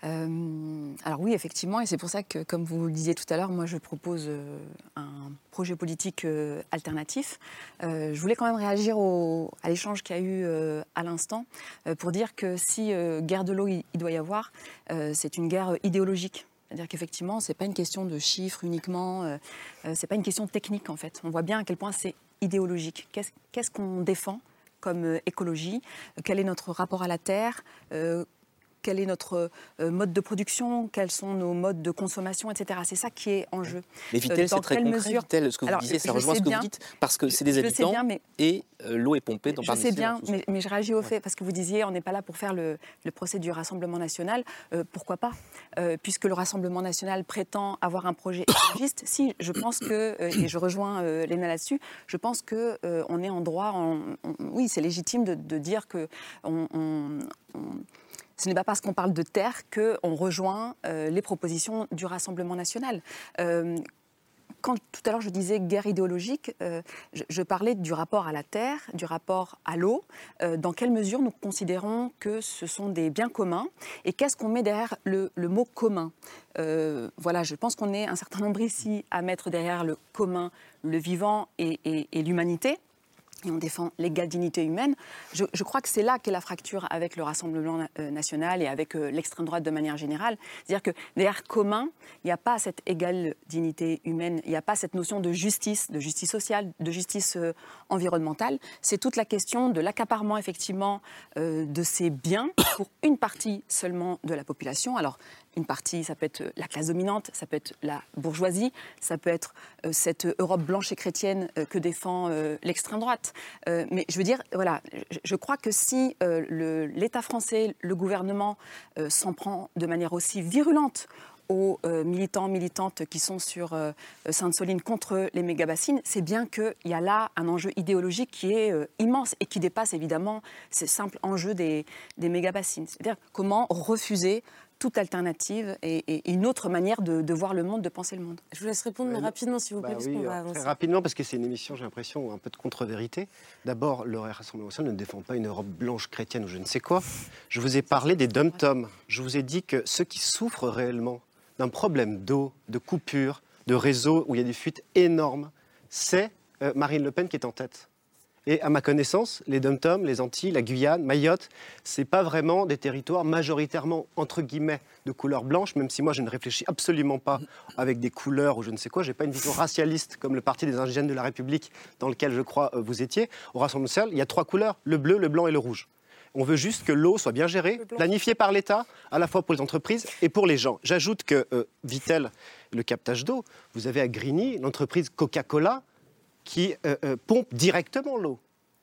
Euh, alors oui, effectivement, et c'est pour ça que, comme vous le disiez tout à l'heure, moi je propose euh, un projet politique euh, alternatif. Je voulais quand même réagir à l'échange qu'il y a eu à l'instant pour dire que si guerre de l'eau il, doit y avoir, c'est une guerre idéologique. C'est-à-dire qu'effectivement, c'est pas une question de chiffres uniquement, euh, c'est pas une question technique en fait. On voit bien à quel point c'est idéologique. Qu'est-ce qu'on défend comme écologie? Quel est notre rapport à la terre? Quel est notre euh, mode de production, quels sont nos modes de consommation, etc. C'est ça qui est en jeu. Mais Euh, Vitel, dans c'est très concret. mesure- Vitel, ce que vous Alors, disiez, ça rejoint ce que bien. vous dites, parce que c'est des Je le sais habitants bien, mais- et euh, l'eau est pompée dans Je sais bien, mais, mais je réagis au fait, parce que vous disiez, on n'est pas là pour faire le, le procès du Rassemblement national. Euh, pourquoi pas? Euh, Puisque le Rassemblement national prétend avoir un projet écologiste, si, je pense que, euh, et je rejoins euh, Léna là-dessus, je pense qu'on on est en droit, en- on- oui, c'est légitime de, de dire que on- on- on- ce n'est pas parce qu'on parle de terre qu'on rejoint euh, les propositions du Rassemblement national. Euh, quand tout à l'heure je disais guerre idéologique, euh, je, parlais du rapport à la terre, du rapport à l'eau. Dans quelle mesure nous considérons que ce sont des biens communs et qu'est-ce qu'on met derrière le, mot commun? Voilà, je pense qu'on est un certain nombre ici à mettre derrière le commun le vivant et l'humanité. Et on défend l'égale dignité humaine. Je, crois que c'est là qu'est la fracture avec le Rassemblement euh, national et avec euh, l'extrême droite de manière générale. C'est-à-dire que derrière commun, il n'y a pas cette égale dignité humaine, il n'y a pas cette notion de justice, de justice sociale, de justice euh, environnementale. C'est toute la question de l'accaparement, effectivement, de ces biens pour une partie seulement de la population. Alors, une partie, ça peut être la classe dominante, ça peut être la bourgeoisie, ça peut être euh, cette Europe blanche et chrétienne euh, que défend euh, l'extrême droite. Euh, mais je veux dire, voilà, je, crois que si euh, l'État français, le gouvernement euh, s'en prend de manière aussi virulente aux euh, militants, militantes qui sont sur euh, Sainte-Soline contre les méga-bassines, c'est bien qu'il y a là un enjeu idéologique qui est euh, immense et qui dépasse évidemment ces simples enjeux des, des méga-bassines. C'est-à-dire comment refuser toute alternative et, et une autre manière de, de voir le monde, de penser le monde. Je vous laisse répondre, mais Euh, rapidement, s'il vous Bah plaît, parce oui, qu'on va alors, avancer. Très rapidement, parce que c'est une émission, j'ai l'impression, un peu de contre-vérité. D'abord, le Rassemblement national ne défend pas une Europe blanche chrétienne ou je ne sais quoi. Je vous ai parlé des dom-toms. Je vous ai dit que ceux qui souffrent réellement d'un problème d'eau, de coupure, de réseau où il y a des fuites énormes, c'est euh, Marine Le Pen qui est en tête. Et à ma connaissance, les dom-toms, les Antilles, la Guyane, Mayotte, c'est pas vraiment des territoires majoritairement entre guillemets de couleur blanche, même si moi je ne réfléchis absolument pas avec des couleurs ou je ne sais quoi. J'ai pas une vision racialiste comme le Parti des indigènes de la République dans lequel je crois euh, vous étiez. Au Rassemblement national, il y a trois couleurs le bleu, le blanc et le rouge. On veut juste que l'eau soit bien gérée, planifiée par l'État, à la fois pour les entreprises et pour les gens. J'ajoute que euh, Vitel, le captage d'eau, vous avez à Grigny l'entreprise Coca-Cola qui euh, euh, pompe directement l'eau.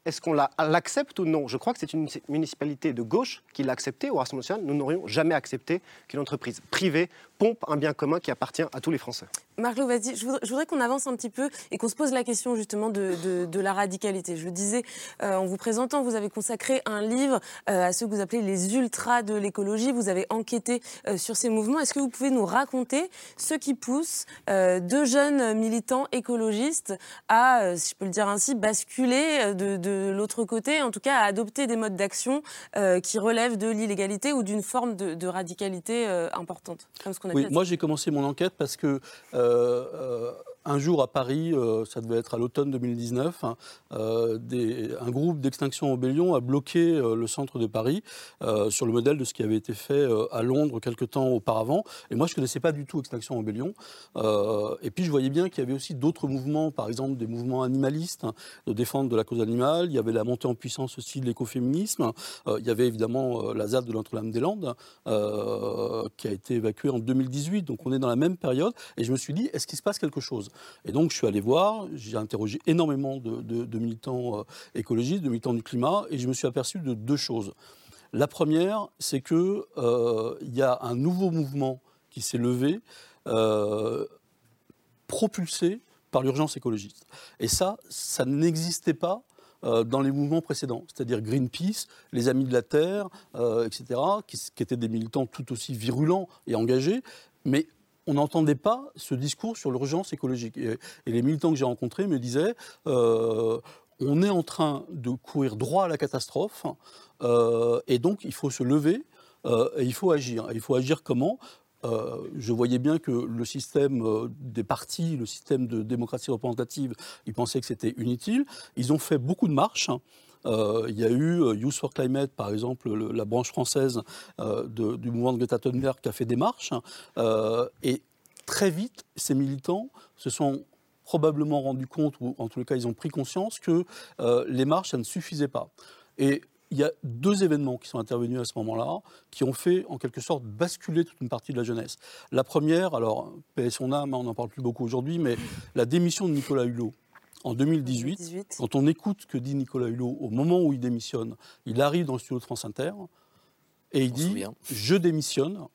Est-ce qu'on l'accepte ou non? Je crois que c'est une municipalité de gauche qui l'a accepté. Au Rassemblement national, nous n'aurions jamais accepté qu'une entreprise privée pompe un bien commun qui appartient à tous les Français. Marc vas-y. Je voudrais, qu'on avance un petit peu et qu'on se pose la question justement de, la radicalité. Je disais, euh, en vous présentant, vous avez consacré un livre euh, à ceux que vous appelez les ultras de l'écologie. Vous avez enquêté euh, sur ces mouvements. Est-ce que vous pouvez nous raconter ce qui pousse deux jeunes militants écologistes à, si je peux le dire ainsi, basculer de, l'autre côté, en tout cas à adopter des modes d'action qui relèvent de l'illégalité ou d'une forme de, radicalité importante, comme ce qu'on oui, Moi, j'ai commencé mon enquête parce que euh, euh, un jour à Paris, euh, ça devait être à l'automne 2019, hein, un groupe d'extinction Rebellion a bloqué le centre de Paris sur le modèle de ce qui avait été fait à Londres quelque temps auparavant. Et moi, je ne connaissais pas du tout Extinction Rebellion. et puis, je voyais bien qu'il y avait aussi d'autres mouvements, par exemple des mouvements animalistes hein, de défense de la cause animale. Il y avait la montée en puissance aussi de l'écoféminisme. il y avait évidemment la ZAD de Notre-Dame-des-Landes qui a été évacuée en 2018. Donc, on est dans la même période. Et je me suis dit, est-ce qu'il se passe quelque chose? Et donc, je suis allé voir, j'ai interrogé énormément de, militants euh, écologistes, de militants du climat, et je me suis aperçu de deux choses. La première, c'est qu'il euh, y a un nouveau mouvement qui s'est levé, euh, propulsé par l'urgence écologiste. Et ça, ça n'existait pas dans les mouvements précédents, c'est-à-dire Greenpeace, les Amis de la Terre, etc., qui, qui, étaient des militants tout aussi virulents et engagés, mais on n'entendait pas ce discours sur l'urgence écologique. Et, les militants que j'ai rencontrés me disaient euh, on est en train de courir droit à la catastrophe, euh, et donc il faut se lever euh, et il faut agir. il faut agir comment? Je voyais bien que le système des partis, le système de démocratie représentative, ils pensaient que c'était inutile. Ils ont fait beaucoup de marches. Il y a eu Youth for Climate, par exemple, la branche française du mouvement de Greta Thunberg qui a fait des marches. et très vite, ces militants se sont probablement rendus compte, ou en les cas, ils ont pris conscience que euh, les marches, ça ne suffisait pas. Et il y a deux événements qui sont intervenus à ce moment-là, qui ont fait en quelque sorte basculer toute une partie de la jeunesse. La première, alors, paix son âme, on n'en parle plus beaucoup aujourd'hui, mais la démission de Nicolas Hulot. En 2018, quand on écoute ce que dit Nicolas Hulot au moment où il démissionne, il arrive dans le studio de France Inter et il dit Je démissionne.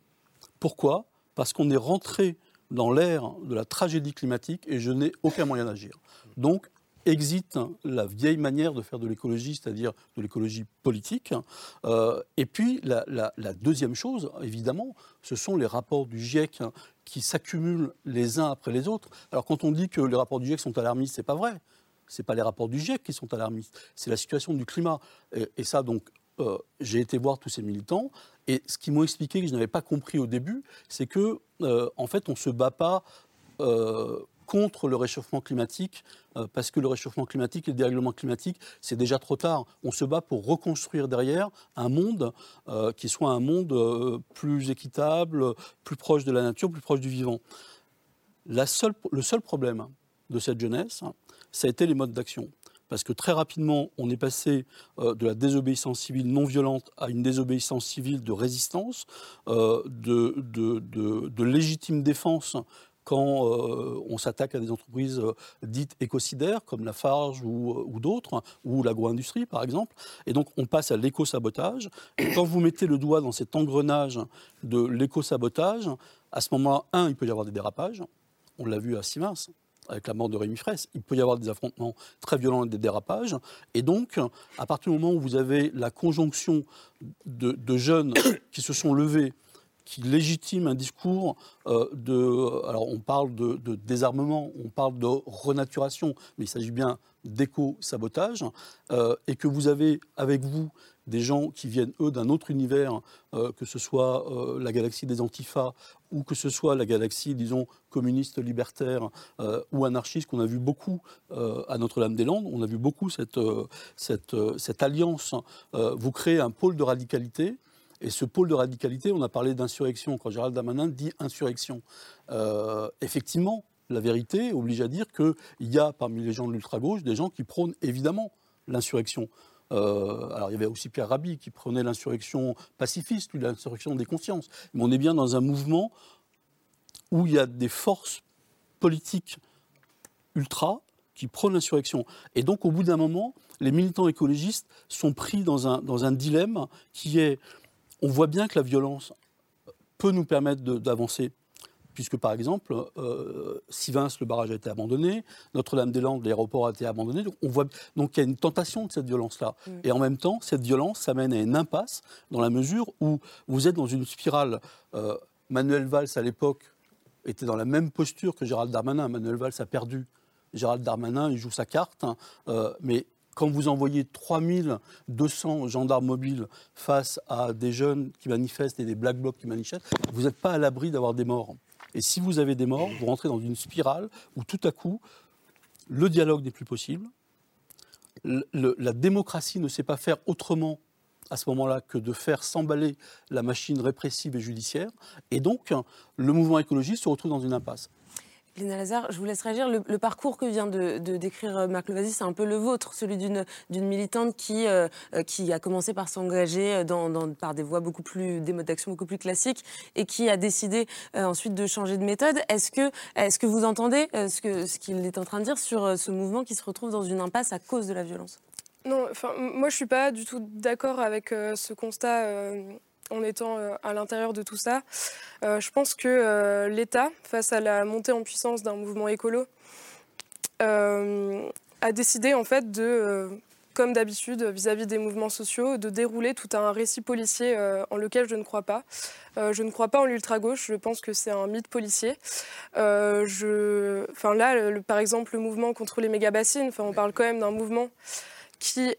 Pourquoi? Parce qu'on est rentré dans l'ère de la tragédie climatique et je n'ai aucun moyen d'agir. Donc, existe la vieille manière de faire de l'écologie, c'est-à-dire de l'écologie politique. Euh, et puis, la, deuxième chose, évidemment, ce sont les rapports du GIEC qui s'accumulent les uns après les autres. Alors, quand on dit que les rapports du GIEC sont alarmistes, c'est pas vrai. Ce pas les rapports du GIEC qui sont alarmistes, c'est la situation du climat. Et, ça, donc, euh, j'ai été voir tous ces militants. Et ce qu'ils m'ont expliqué que je n'avais pas compris au début, c'est que euh, en fait, on se bat pas euh, contre le réchauffement climatique, euh, parce que le réchauffement climatique et le dérèglement climatique, c'est déjà trop tard. On se bat pour reconstruire derrière un monde qui soit un monde plus équitable, plus proche de la nature, plus proche du vivant. La seule, le seul problème de cette jeunesse, ça a été les modes d'action parce que très rapidement, on est passé euh, de la désobéissance civile non violente à une désobéissance civile de résistance, euh, de, légitime défense quand euh, on s'attaque à des entreprises dites écocidaires comme la Farge ou, d'autres, ou l'agro-industrie par exemple. Et donc on passe à l'éco-sabotage. Et quand vous mettez le doigt dans cet engrenage de l'éco-sabotage, à ce moment-là, un, il peut y avoir des dérapages. On l'a vu à Sivins avec la mort de Rémi Fraisse, il peut y avoir des affrontements très violents et des dérapages. Et donc, à partir du moment où vous avez la conjonction de, jeunes qui se sont levés, qui légitiment un discours euh, de... Alors, on parle de, désarmement, on parle de renaturation, mais il s'agit bien d'éco-sabotage, euh, et que vous avez avec vous des gens qui viennent, eux, d'un autre univers, euh, que ce soit la galaxie des Antifas ou que ce soit la galaxie, disons, communiste, libertaire ou anarchiste, qu'on a vu beaucoup à Notre-Dame-des-Landes. On a vu beaucoup cette, cette, cette alliance. vous créez un pôle de radicalité. Et ce pôle de radicalité, on a parlé d'insurrection quand Gérald Damanin dit insurrection. effectivement, la vérité oblige à dire qu'il y a parmi les gens de l'ultra-gauche des gens qui prônent évidemment l'insurrection. Euh, alors il y avait aussi Pierre Rabhi qui prenait l'insurrection pacifiste, l'insurrection des consciences. Mais on est bien dans un mouvement où il y a des forces politiques ultra qui prônent l'insurrection. Et donc au bout d'un moment, les militants écologistes sont pris dans un, dans un dilemme qui est, on voit bien que la violence peut nous permettre d'avancer puisque par exemple, euh, Sivins, le barrage a été abandonné, Notre-Dame-des-Landes, l'aéroport a été abandonné. Donc, on voit, donc il y a une tentation de cette violence-là. Mm. Et en même temps, cette violence, ça mène à une impasse dans la mesure où vous êtes dans une spirale. Euh, Manuel Valls, à l'époque, était dans la même posture que Gérald Darmanin. Manuel Valls a perdu. Gérald Darmanin, il joue sa carte, hein. euh, mais quand vous envoyez 3200 gendarmes mobiles face à des jeunes qui manifestent et des black blocs qui manifestent, vous n'êtes pas à l'abri d'avoir des morts. Et si vous avez des morts, vous rentrez dans une spirale où tout à coup, le dialogue n'est plus possible, la démocratie ne sait pas faire autrement à ce moment-là que de faire s'emballer la machine répressive et judiciaire. Et donc, le mouvement écologiste se retrouve dans une impasse. Léna Lazare, je vous laisse réagir. Le, parcours que vient de, décrire euh, Marc Levasi, c'est un peu le vôtre, celui d'une militante qui, euh, euh, qui a commencé par s'engager par des voies beaucoup plus, des modes d'action beaucoup plus classiques et qui a décidé ensuite de changer de méthode. Est-ce que, est que vous entendez ce qu'il est en train de dire sur ce mouvement qui se retrouve dans une impasse à cause de la violence? Non, moi je suis pas du tout d'accord avec ce constat en étant euh, à l'intérieur de tout ça. Euh, je pense que euh, l'État, face à la montée en puissance d'un mouvement écolo, a décidé en fait de comme d'habitude vis-à-vis des mouvements sociaux, de dérouler tout un récit policier en lequel je ne crois pas. je ne crois pas en l'ultra-gauche, je pense que c'est un mythe policier. enfin, là, par exemple, le mouvement contre les méga-bassines, on parle quand même d'un mouvement qui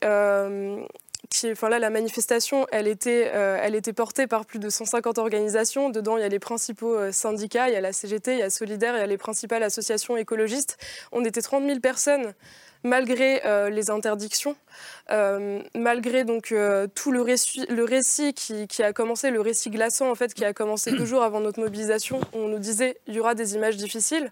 là, la manifestation, elle était, euh, elle était portée par plus de 150 organisations. Dedans, il y a les principaux euh, syndicats, il y a la CGT, il y a Solidaire, il y a les principales associations écologistes. On était 30 000 personnes malgré euh, les interdictions, malgré donc tout le récit, qui, a commencé, le récit glaçant en fait, qui a commencé deux jours avant notre mobilisation. On nous disait il y aura des images difficiles.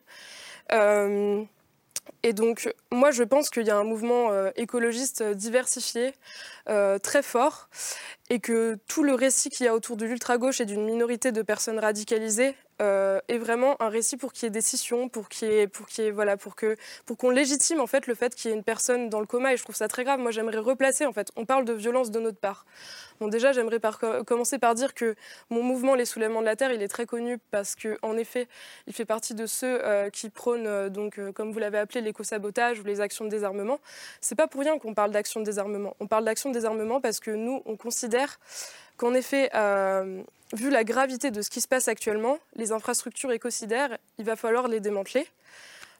Et donc, moi, je pense qu'il y a un mouvement écologiste diversifié, euh, très fort, et que tout le récit qu'il y a autour de l'ultra-gauche et d'une minorité de personnes radicalisées euh, est vraiment un récit pour qu'il y ait des scissions, pour qu'il y pour qu'il voilà, pour que, pour qu'on légitime en fait le fait qu'il y ait une personne dans le coma. Et je trouve ça très grave. Moi, j'aimerais replacer en fait. On parle de violence de notre part. Bon, déjà, j'aimerais commencer par dire que mon mouvement, les soulèvements de la terre, il est très connu parce que, en effet, il fait partie de ceux euh, qui prônent donc, comme vous l'avez appelé, l'éco-sabotage ou les actions de désarmement. C'est pas pour rien qu'on parle d'action de désarmement. On parle d'action désarmement parce que nous, on considère qu'en effet, euh, vu la gravité de ce qui se passe actuellement, les infrastructures écocidaires, il va falloir les démanteler.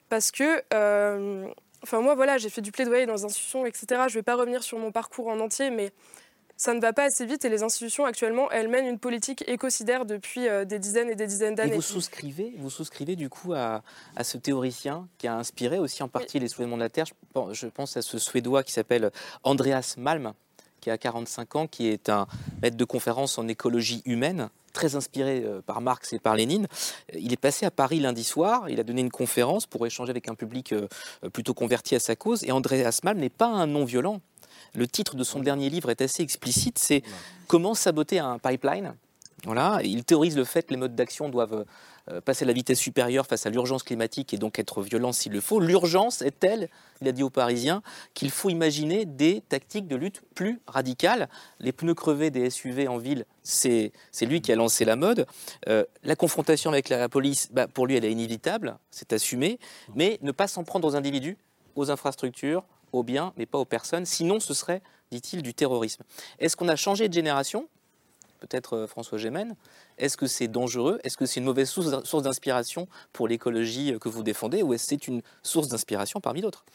Parce que, euh, enfin moi voilà, j'ai fait du plaidoyer dans les institutions, etc. Je ne vais pas revenir sur mon parcours en entier, mais ça ne va pas assez vite et les institutions actuellement, elles mènent une politique écocidaire depuis euh, des dizaines et des dizaines d'années. Vous souscrivez, vous souscrivez du coup à, ce théoricien qui a inspiré aussi en partie les soulèvements de la Terre. Je pense à ce Suédois qui s'appelle Andreas Malm, qui a 45 ans, qui est un maître de conférence en écologie humaine, très inspiré euh, par Marx et par Lénine. Il est passé à Paris lundi soir, il a donné une conférence pour échanger avec un public euh, plutôt converti à sa cause, et André Asmal n'est pas un non-violent. Le titre de son dernier livre est assez explicite, c'est Comment saboter un pipeline? Voilà, il théorise le fait que les modes d'action doivent euh, passer à la vitesse supérieure face à l'urgence climatique et donc être violents s'il le faut. L'urgence est telle, il a dit aux Parisiens, qu'il faut imaginer des tactiques de lutte plus radicales? Les pneus crevés des SUV en ville, c'est lui qui a lancé la mode. Euh, la confrontation avec la police, bah, pour lui, elle est inévitable, c'est assumé, mais ne pas s'en prendre aux individus, aux infrastructures, aux biens, mais pas aux personnes. Sinon, ce serait, dit-il, du terrorisme. Est-ce qu'on a changé de génération? Peut-être euh, François Gémen. Est-ce que c'est dangereux? Est-ce que c'est une mauvaise source d'inspiration pour l'écologie euh, que vous défendez Ou est-ce que c'est une source d'inspiration parmi d'autres?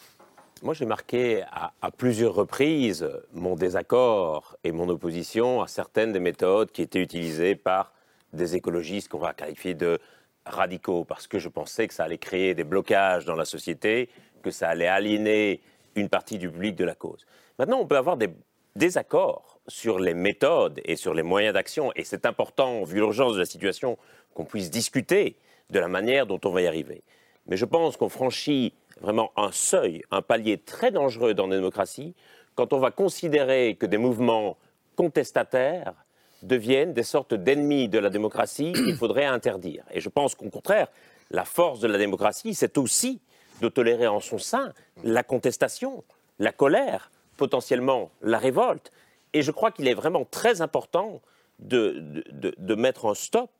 Moi, j'ai marqué à, plusieurs reprises mon désaccord et mon opposition à certaines des méthodes qui étaient utilisées par des écologistes qu'on va qualifier de radicaux, parce que je pensais que ça allait créer des blocages dans la société, que ça allait aliéner une partie du public de la cause. Maintenant, on peut avoir des désaccords sur les méthodes et sur les moyens d'action, et c'est important, vu l'urgence de la situation, qu'on puisse discuter de la manière dont on va y arriver. Mais je pense qu'on franchit vraiment un seuil, un palier très dangereux dans la démocratie, quand on va considérer que des mouvements contestataires deviennent des sortes d'ennemis de la démocratie qu'il faudrait interdire. Et je pense qu'au contraire, la force de la démocratie, c'est aussi de tolérer en son sein la contestation, la colère, potentiellement la révolte. Et je crois qu'il est vraiment très important de, de, mettre un stop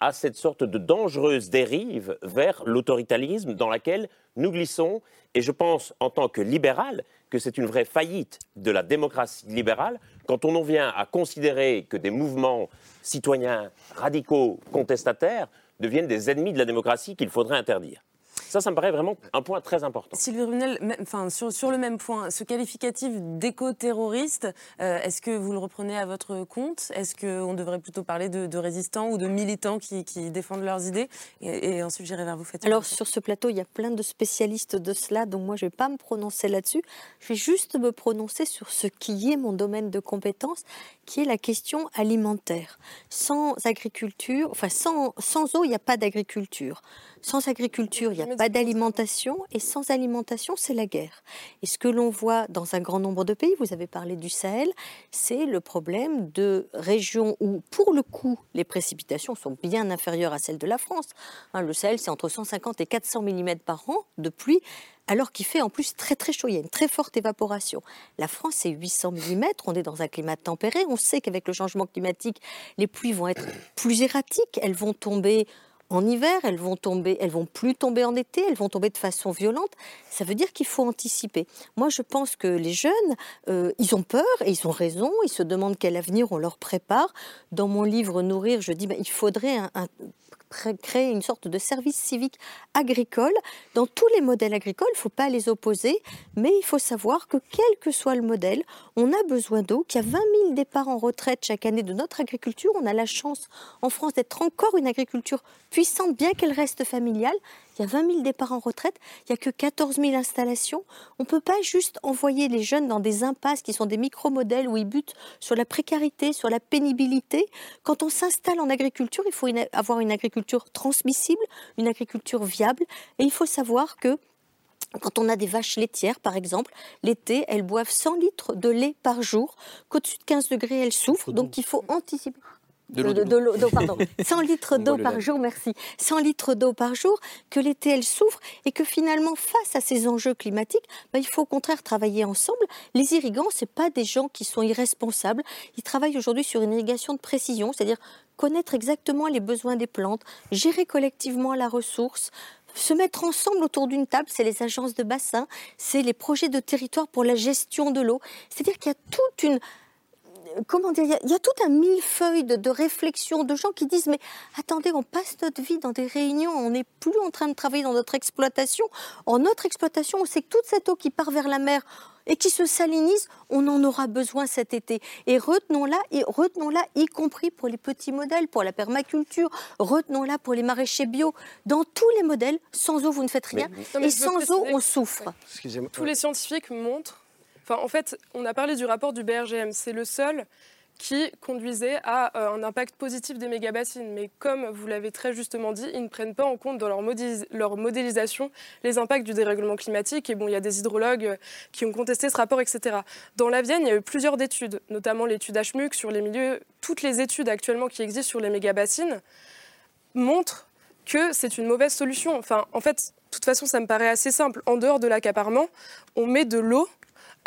à cette sorte de dangereuse dérive vers l'autoritarisme dans laquelle nous glissons. Et je pense, en tant que libéral, que c'est une vraie faillite de la démocratie libérale quand on en vient à considérer que des mouvements citoyens radicaux contestataires deviennent des ennemis de la démocratie qu'il faudrait interdire. Ça, ça me paraît vraiment un point très important. Sylvie Brunel, enfin, sur, sur, le même point, ce qualificatif d'éco-terroriste, euh, est-ce que vous le reprenez à votre compte? Est-ce qu'on devrait plutôt parler de, de, résistants ou de militants qui, qui défendent leurs idées? Et, et, ensuite, j'irai vers vous, Fatima. Alors, sur ce plateau, il y a plein de spécialistes de cela, donc moi, je ne vais pas me prononcer là-dessus. Je vais juste me prononcer sur ce qui est mon domaine de compétence, qui est la question alimentaire. Sans agriculture, enfin, sans, sans eau, il n'y a pas d'agriculture. Sans agriculture, il n'y a pas d'alimentation et sans alimentation, c'est la guerre. Et ce que l'on voit dans un grand nombre de pays, vous avez parlé du Sahel, c'est le problème de régions où, pour le coup, les précipitations sont bien inférieures à celles de la France. Hein, le Sahel, c'est entre 150 et 400 mm par an de pluie alors qu'il fait en plus très très chaud, il y a une très forte évaporation. La France, c'est 800 mm, on est dans un climat tempéré, on sait qu'avec le changement climatique, les pluies vont être plus erratiques, elles vont tomber en hiver, elles vont tomber, elles vont plus tomber en été, elles vont tomber de façon violente. Ça veut dire qu'il faut anticiper. Moi, je pense que les jeunes, euh, ils ont peur et ils ont raison. Ils se demandent quel avenir on leur prépare. Dans mon livre Nourrir, je dis ben, il faudrait un, un créer une sorte de service civique agricole. Dans tous les modèles agricoles, il ne faut pas les opposer, mais il faut savoir que quel que soit le modèle, on a besoin d'eau, qu'il y a 20 000 départs en retraite chaque année de notre agriculture. On a la chance en France d'être encore une agriculture puissante, bien qu'elle reste familiale. Il y a 20 000 départs en retraite, il n'y a que 14 000 installations. On ne peut pas juste envoyer les jeunes dans des impasses qui sont des micro-modèles où ils butent sur la précarité, sur la pénibilité. Quand on s'installe en agriculture, il faut une, avoir une agriculture transmissible, une agriculture viable. Et il faut savoir que quand on a des vaches laitières, par exemple, l'été, elles boivent 100 litres de lait par jour, qu'au-dessus de 15 degrés, elles souffrent. Donc il faut anticiper. De l'eau, de pardon. 100 litres d'eau par jour, merci. 100 litres d'eau par jour, que l'été elle souffre et que finalement, face à ces enjeux climatiques, bah, il faut au contraire travailler ensemble. Les irrigants, c'est pas des gens qui sont irresponsables. Ils travaillent aujourd'hui sur une irrigation de précision, c'est-à-dire connaître exactement les besoins des plantes, gérer collectivement la ressource, se mettre ensemble autour d'une table, c'est les agences de bassin, c'est les projets de territoire pour la gestion de l'eau. C'est-à-dire qu'il y a toute une comment dire, il y, a tout un millefeuille de, de réflexions de gens qui disent mais attendez, on passe notre vie dans des réunions, on n'est plus en train de travailler dans notre exploitation. En notre exploitation, on sait que toute cette eau qui part vers la mer et qui se salinise, on en aura besoin cet été. Et retenons-la, et retenons-la y compris pour les petits modèles, pour la permaculture, retenons-la pour les maraîchers bio. Dans tous les modèles, sans eau, vous ne faites rien. Mais et sans eau, on souffre. Tous les scientifiques montrent. En fait, on a parlé du rapport du BRGM. C'est le seul qui conduisait à euh, un impact positif des mégabassines. Mais comme vous l'avez très justement dit, ils ne prennent pas en compte dans leur modélisation les impacts du dérèglement climatique. Et bon, il y a des hydrologues euh, qui ont contesté ce rapport, etc. Dans la Vienne, il y a eu plusieurs études, notamment l'étude HMUC sur les milieux. Toutes les études actuellement qui existent sur les mégabassines montrent que c'est une mauvaise solution. Enfin, en fait, de toute façon, ça me paraît assez simple. En dehors de l'accaparement, on met de l'eau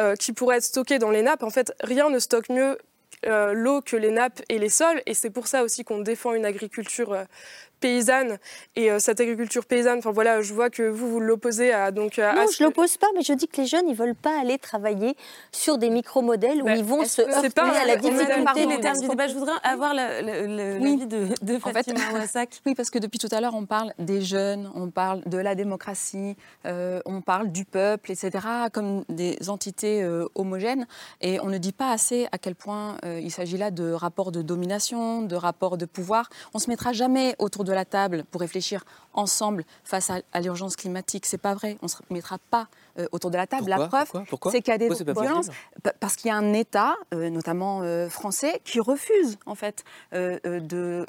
euh, qui pourrait être stockée dans les nappes. En fait, rien ne stocke mieux euh, l'eau que les nappes et les sols. Et c'est pour ça aussi qu'on défend une agriculture euh, paysanne. Et euh, cette agriculture paysanne, enfin voilà, je vois que vous, vous l'opposez à... Donc, à- Non, à je l'oppose pas, mais je dis que les jeunes, ils veulent pas aller travailler sur des micro-modèles où Mais ils vont se heurter pas à la difficulté mais termes du débat. Je voudrais avoir la- la- la- Oui. l'avis de, de En fait, Fatima Ouassak. Oui, parce que depuis tout à l'heure, on parle des jeunes, on parle de la démocratie, euh, on parle du peuple, etc., comme des entités euh, homogènes. Et on ne dit pas assez à quel point euh, il s'agit là de rapports de domination, de rapports de pouvoir. On ne se mettra jamais autour de la table pour réfléchir ensemble face à, l'urgence climatique. C'est pas vrai. On ne se mettra pas euh, autour de la table. la preuve, Pourquoi Pourquoi c'est qu'il y a des violences. Parce qu'il y a un État, euh, notamment euh, français, qui refuse en fait de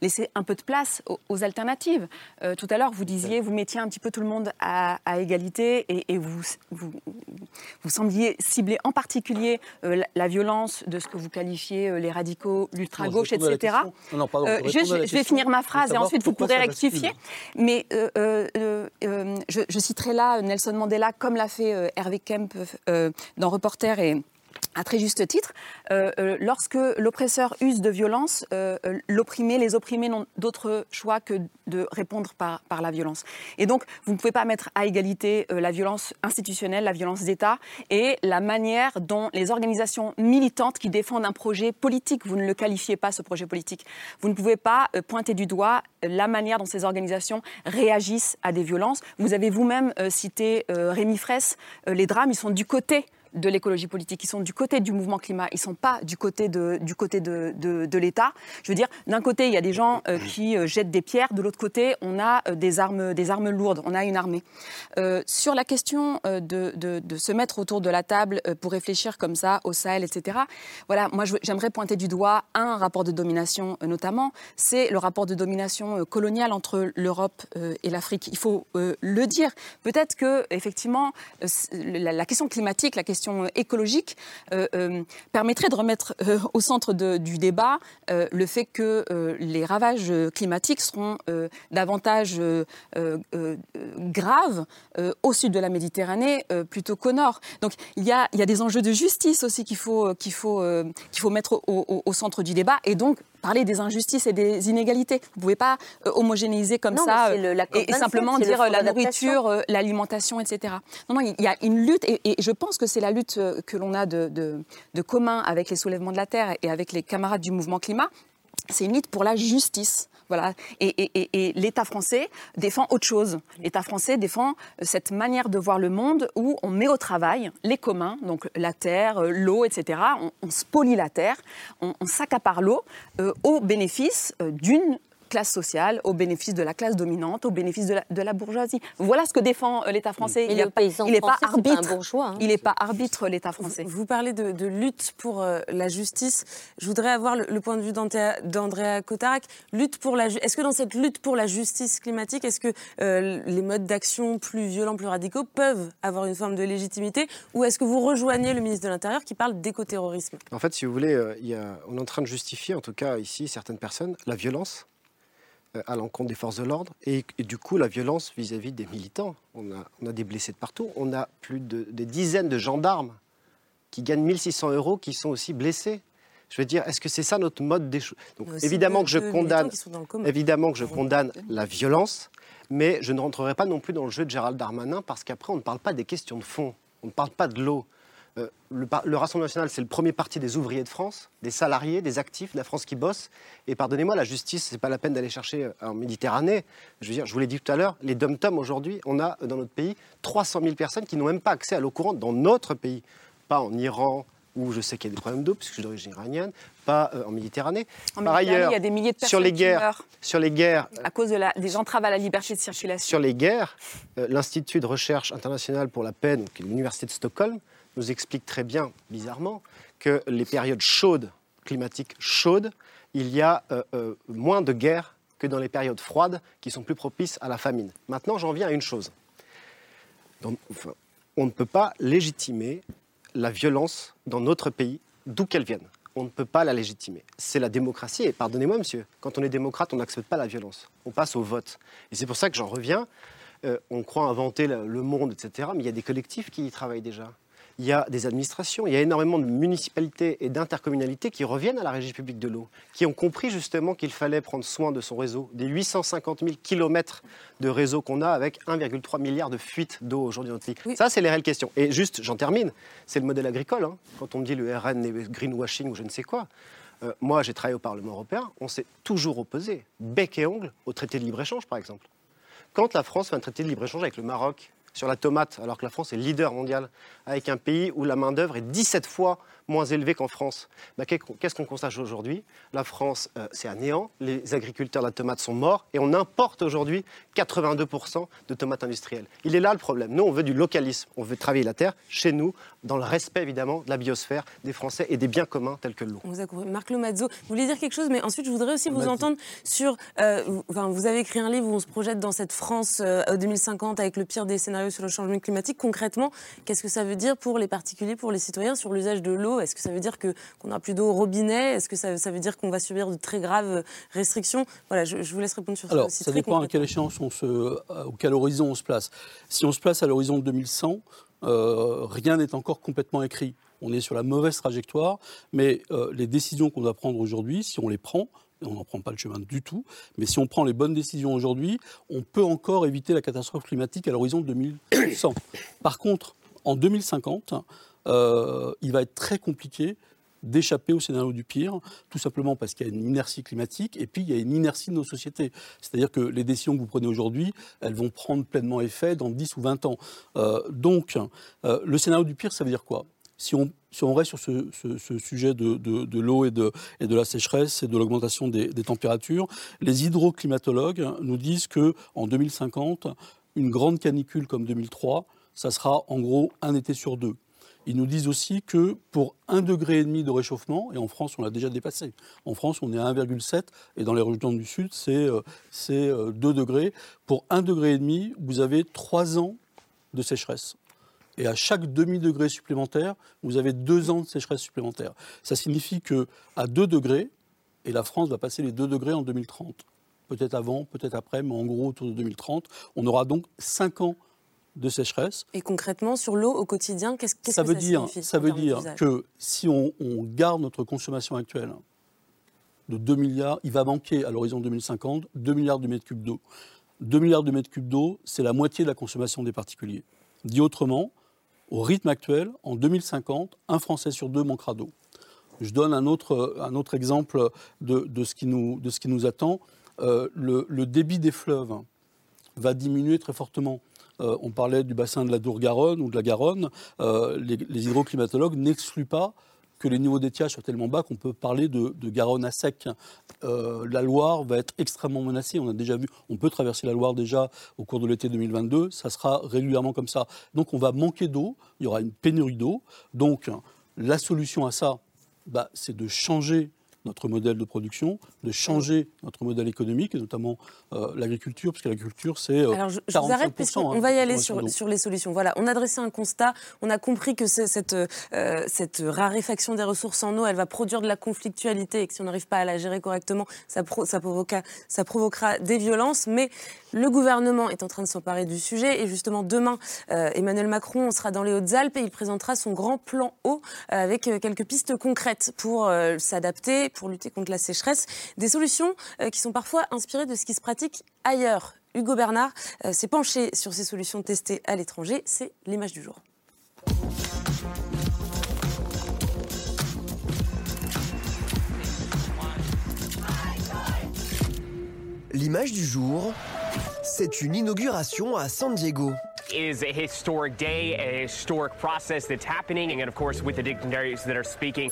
laisser un peu de place aux, aux alternatives. Tout à l'heure, vous disiez, vous mettiez un petit peu tout le monde à, à égalité et, et vous, vous, vous sembliez cibler en particulier la, la violence de ce que vous qualifiez les radicaux, l'ultra-gauche, etc. Non, non, pardon, je je, vais question. finir ma phrase. savoir ensuite vous pourrez rectifier. Mais euh, euh, euh, euh, je, je citerai là Nelson Mandela, comme l'a fait euh, Hervé Kemp euh, dans Reporter à très juste titre, euh, euh, lorsque l'oppresseur use de violence, euh, l'opprimé, les opprimés n'ont d'autre choix que de répondre par, la violence. Et donc, vous ne pouvez pas mettre à égalité la violence institutionnelle, la violence d'État et la manière dont les organisations militantes qui défendent un projet politique, vous ne le qualifiez pas ce projet politique, vous ne pouvez pas pointer du doigt la manière dont ces organisations réagissent à des violences. Vous avez vous-même cité Rémi Fraisse, les drames, ils sont du côté de l'écologie politique, ils sont du côté du mouvement climat, ils ne sont pas du côté de, du côté de, de- l'État. Je veux dire, d'un côté, il y a des gens euh, qui euh, jettent des pierres, de l'autre côté, on a euh, des, armes, des armes lourdes, on a une armée. Sur la question de, de- se mettre autour de la table pour réfléchir comme ça au Sahel, etc., voilà, moi j'aimerais pointer du doigt un rapport de domination notamment, c'est le rapport de domination coloniale entre l'Europe et l'Afrique. Il faut le dire. Peut-être que, effectivement, la question climatique, la question euh, écologique euh, euh, permettrait de remettre au centre du débat le fait que les ravages climatiques seront davantage graves au sud de la Méditerranée plutôt qu'au nord. Donc il y a, des enjeux de justice aussi qu'il faut, qu'il faut, mettre au centre du débat et donc parler des injustices et des inégalités. Vous ne pouvez pas euh, homogénéiser comme Non, ça le- la euh, et, et COP27, simplement dire euh, la nourriture, euh, l'alimentation, etc. Non, non, il y a une lutte, et, et je pense que c'est la lutte que l'on a de, de- de commun avec les soulèvements de la Terre et avec les camarades du mouvement climat. C'est une lutte pour la justice. Et, l'État français défend autre chose. L'État français défend euh, cette manière de voir le monde où on met au travail les communs, donc la terre, euh, l'eau, etc. On, spolie la terre, on, s'accapare l'eau euh, au bénéfice d'une classe sociale, au bénéfice de la classe dominante, au bénéfice de la, de la bourgeoisie. Voilà ce que défend euh, l'État français. Mais il n'est pas, paysan il est pas français, c'est pas un arbitre. bourgeois, hein. Il n'est pas arbitre, l'État français. Vous parlez de, de lutte pour euh, la justice. Je voudrais avoir le, le point de vue d'Andrea- Cotarac. Lutte pour la Est-ce que dans cette lutte pour la justice climatique, est-ce que euh, les modes d'action plus violents, plus radicaux peuvent avoir une forme de légitimité Ou est-ce que vous rejoignez le ministre de l'Intérieur qui parle d'écoterrorisme? En fait, si vous voulez, euh, il y a- on est en train de justifier, en tout cas ici, certaines personnes, la violence à l'encontre des forces de l'ordre et, et du coup la violence vis-à-vis des militants. On a, on a des blessés de partout. On a plus de des dizaines de gendarmes qui gagnent 1600 euros qui sont aussi blessés. Je veux dire, est-ce que c'est ça notre mode des choses? Évidemment que je condamne, évidemment que je condamne la violence, mais je ne rentrerai pas non plus dans le jeu de Gérald Darmanin parce qu'après on ne parle pas des questions de fond, on ne parle pas de l'eau. Euh, le, Rassemblement national, c'est le premier parti des ouvriers de France, des salariés, des actifs, de la France qui bosse. Et pardonnez-moi, la justice, c'est pas la peine d'aller chercher euh, en Méditerranée. Je veux dire, je vous l'ai dit tout à l'heure, les dom-toms aujourd'hui, on a euh, dans notre pays 300 000 personnes qui n'ont même pas accès à l'eau courante dans notre pays, pas en Iran où je sais qu'il y a des problèmes d'eau puisque je suis d'origine iranienne, pas euh, en Méditerranée. En Par Méditerranée, ailleurs, il y a des milliers de sur personnes les qui guerres, meurent. sur les guerres, à cause de la, des entraves à la liberté de circulation. sur les guerres, euh, l'Institut de recherche international pour la paix, donc l'Université de Stockholm, nous explique très bien, bizarrement, que les périodes chaudes, climatiques chaudes, il y a euh, euh, moins de guerres que dans les périodes froides qui sont plus propices à la famine. Maintenant, j'en viens à une chose. On ne peut pas légitimer la violence dans notre pays, d'où qu'elle vienne. On ne peut pas la légitimer. C'est la démocratie. Et pardonnez-moi, monsieur, quand on est démocrate, on n'accepte pas la violence. On passe au vote. Et c'est pour ça que j'en reviens. Euh, on croit inventer le monde, etc. Mais il y a des collectifs qui y travaillent déjà. Il y a des administrations, il y a énormément de municipalités et d'intercommunalités qui reviennent à la régie publique de l'eau, qui ont compris justement qu'il fallait prendre soin de son réseau, des 850 000 kilomètres de réseau qu'on a avec 1,3 milliard de fuites d'eau aujourd'hui dans notre pays. Ça, c'est les réelles questions. Et juste, j'en termine, c'est le modèle agricole. hein. Quand on me dit le RN est greenwashing ou je ne sais quoi, euh, moi, j'ai travaillé au Parlement européen, on s'est toujours opposé, bec et ongle, au traité de libre-échange, par exemple. Quand la France fait un traité de libre-échange avec le Maroc sur la tomate, alors que la France est leader mondial, avec un pays où la main-d'œuvre est 17 fois moins élevée qu'en France, bah, qu'est- qu'est-ce qu'on constate aujourd'hui? La France, euh, c'est à néant, les agriculteurs de la tomate sont morts, et on importe aujourd'hui 82% de tomates industrielles. Il est là le problème. Nous, on veut du localisme, on veut travailler la terre chez nous, dans le respect évidemment de la biosphère, des Français et des biens communs tels que l'eau. Vous a. Marc Lomazzo, vous voulez dire quelque chose, mais ensuite je voudrais aussi vous entendre sur. euh, vous- enfin, vous avez écrit un livre où on se projette dans cette France euh, 2050 avec le pire des scénarios scénario sur le changement climatique. Concrètement, qu'est-ce que ça veut dire pour les particuliers, pour les citoyens sur l'usage de l'eau? Est-ce que ça veut dire que qu'on n'aura plus d'eau au robinet? Est-ce que ça, ça, veut dire qu'on va subir de très graves restrictions? Voilà, je, vous laisse répondre sur ça. Alors, ça dépend à quelle échéance on se, euh, quel horizon on se place. Si on se place à l'horizon de 2100, euh, rien n'est encore complètement écrit. On est sur la mauvaise trajectoire, mais euh, les décisions qu'on doit prendre aujourd'hui, si on les prend, on n'en prend pas le chemin du tout, mais si on prend les bonnes décisions aujourd'hui, on peut encore éviter la catastrophe climatique à l'horizon de 2100. Par contre, en 2050, euh, il va être très compliqué d'échapper au scénario du pire, tout simplement parce qu'il y a une inertie climatique et puis il y a une inertie de nos sociétés. C'est-à-dire que les décisions que vous prenez aujourd'hui, elles vont prendre pleinement effet dans 10 ou 20 ans. Euh, donc, euh, le scénario du pire, ça veut dire quoi? Si on, si on, reste sur ce, sujet de, l'eau et de, et de la sécheresse et de l'augmentation des, des, températures, les hydroclimatologues nous disent que en 2050, une grande canicule comme 2003, ça sera en gros un été sur deux. Ils nous disent aussi que pour un degré et demi de réchauffement, et en France on l'a déjà dépassé, en France on est à 1,7 et dans les régions du Sud c'est 2 euh, euh, degrés. Pour un degré et demi, vous avez 3 ans de sécheresse. Et à chaque demi-degré supplémentaire, vous avez 2 ans de sécheresse supplémentaire. Ça signifie que à 2 degrés, et la France va passer les 2 degrés en 2030, peut-être avant, peut-être après, mais en gros autour de 2030, on aura donc 5 ans de sécheresse. Et concrètement, sur l'eau au quotidien, qu'est-ce que ça, veut dire Ça veut dire que si on, garde notre consommation actuelle de 2 milliards, il va manquer à l'horizon 2050 2 milliards de mètres cubes d'eau. 2 milliards de mètres cubes d'eau, c'est la moitié de la consommation des particuliers. Dit autrement, au rythme actuel, en 2050, un Français sur deux manquera d'eau. Je donne un autre, un autre exemple de, de, ce qui nous, de ce qui nous attend. Euh, le, le, débit des fleuves va diminuer très fortement. Euh, on parlait du bassin de la Dour-Garonne ou de la Garonne. Euh, les, hydroclimatologues n'excluent pas que les niveaux d'étiage soient tellement bas qu'on peut parler de, Garonne à sec. Euh, la Loire va être extrêmement menacée. On a déjà vu, on peut traverser la Loire déjà au cours de l'été 2022. Ça sera régulièrement comme ça. Donc on va manquer d'eau. Il y aura une pénurie d'eau. Donc la solution à ça, bah, c'est de changer notre modèle de production, de changer notre modèle économique, et notamment euh, l'agriculture, parce que l'agriculture, c'est euh, Alors, je, je vous arrête, puisqu'on hein, va y aller sur, sur, les solutions. Voilà, on a dressé un constat, on a compris que cette, euh, cette raréfaction des ressources en eau, elle va produire de la conflictualité, et que si on n'arrive pas à la gérer correctement, ça, ça, provoquera, ça provoquera des violences, mais le gouvernement est en train de s'emparer du sujet, et justement, demain, Emmanuel Macron sera dans les Hautes-Alpes, et il présentera son grand plan eau, avec quelques pistes concrètes pour s'adapter, pour lutter contre la sécheresse, des solutions euh, qui sont parfois inspirées de ce qui se pratique ailleurs. Hugo Bernard euh, s'est penché sur ces solutions testées à l'étranger. C'est l'image du jour. L'image du jour, c'est une inauguration à San Diego. is a historic day, a historic process that's happening, and of course, with the dignitaries that are speaking.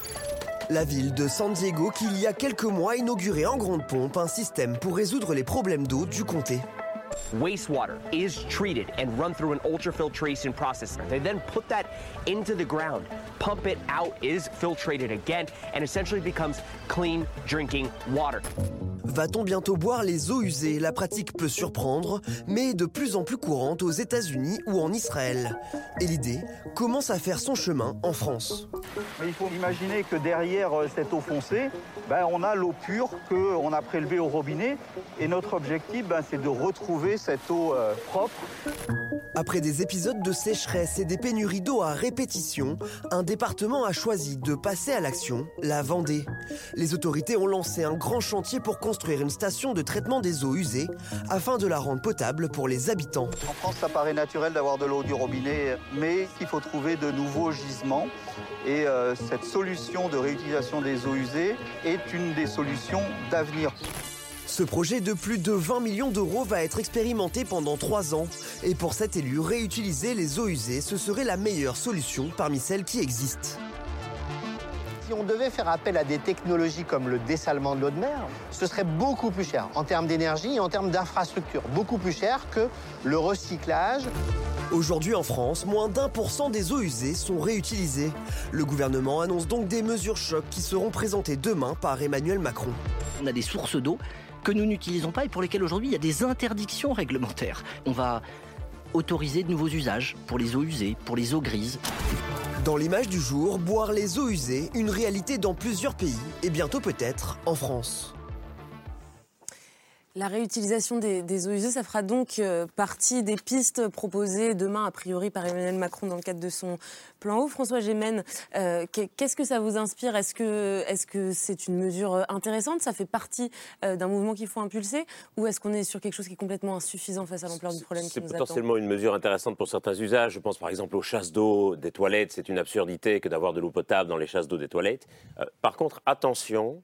La ville de San Diego qui il y a quelques mois a inauguré en grande pompe un système pour résoudre les problèmes d'eau du comté. Wastewater is treated and run through an ultrafiltration process. They then put that into the ground, pump it out, is filtrated again, and essentially becomes clean drinking water. Va-t-on bientôt boire les eaux usées? La pratique peut surprendre, mais de plus en plus courante aux États-Unis ou en Israël. Et l'idée commence à faire son chemin en France. il faut imaginer que derrière euh, cette eau foncée, ben, on a l'eau pure qu'on a prélevée au robinet. Et notre objectif, ben, c'est de retrouver cette eau euh, propre. Après des épisodes de sécheresse et des pénuries d'eau à répétition, un département a choisi de passer à l'action, la Vendée. Les autorités ont lancé un grand chantier pour construire une station de traitement des eaux usées afin de la rendre potable pour les habitants. En France, ça paraît naturel d'avoir de l'eau du robinet, mais il faut trouver de nouveaux gisements. Et euh, cette solution de réutilisation des eaux usées est une des solutions d'avenir. Ce projet de plus de 20 millions d'euros va être expérimenté pendant trois ans. Et pour cet élu, réutiliser les eaux usées, ce serait la meilleure solution parmi celles qui existent si on devait faire appel à des technologies comme le dessalement de l'eau de mer, ce serait beaucoup plus cher en termes d'énergie et en termes d'infrastructure. Beaucoup plus cher que le recyclage. Aujourd'hui en France, moins d'un pour cent des eaux usées sont réutilisées. Le gouvernement annonce donc des mesures chocs qui seront présentées demain par Emmanuel Macron. On a des sources d'eau que nous n'utilisons pas et pour lesquelles aujourd'hui il y a des interdictions réglementaires. On va autoriser de nouveaux usages pour les eaux usées, pour les eaux grises. Dans l'image du jour, boire les eaux usées, une réalité dans plusieurs pays et bientôt peut-être en France. La réutilisation des, des, eaux usées, ça fera donc euh, partie des pistes proposées demain, a priori, par Emmanuel Macron dans le cadre de son plan eau. François Gémen, euh, qu'est-ce que ça vous inspire? Est-ce que c'est -ce c'est une mesure euh, intéressante? Ça fait partie euh, d'un mouvement qu'il faut impulser? Ou est-ce qu'on est sur quelque chose qui est complètement insuffisant face à l'ampleur du problème qui nous C'est potentiellement une mesure intéressante pour certains usages. Je pense par exemple aux chasses d'eau des toilettes. C'est une absurdité que d'avoir de l'eau potable dans les chasses d'eau des toilettes. par contre, attention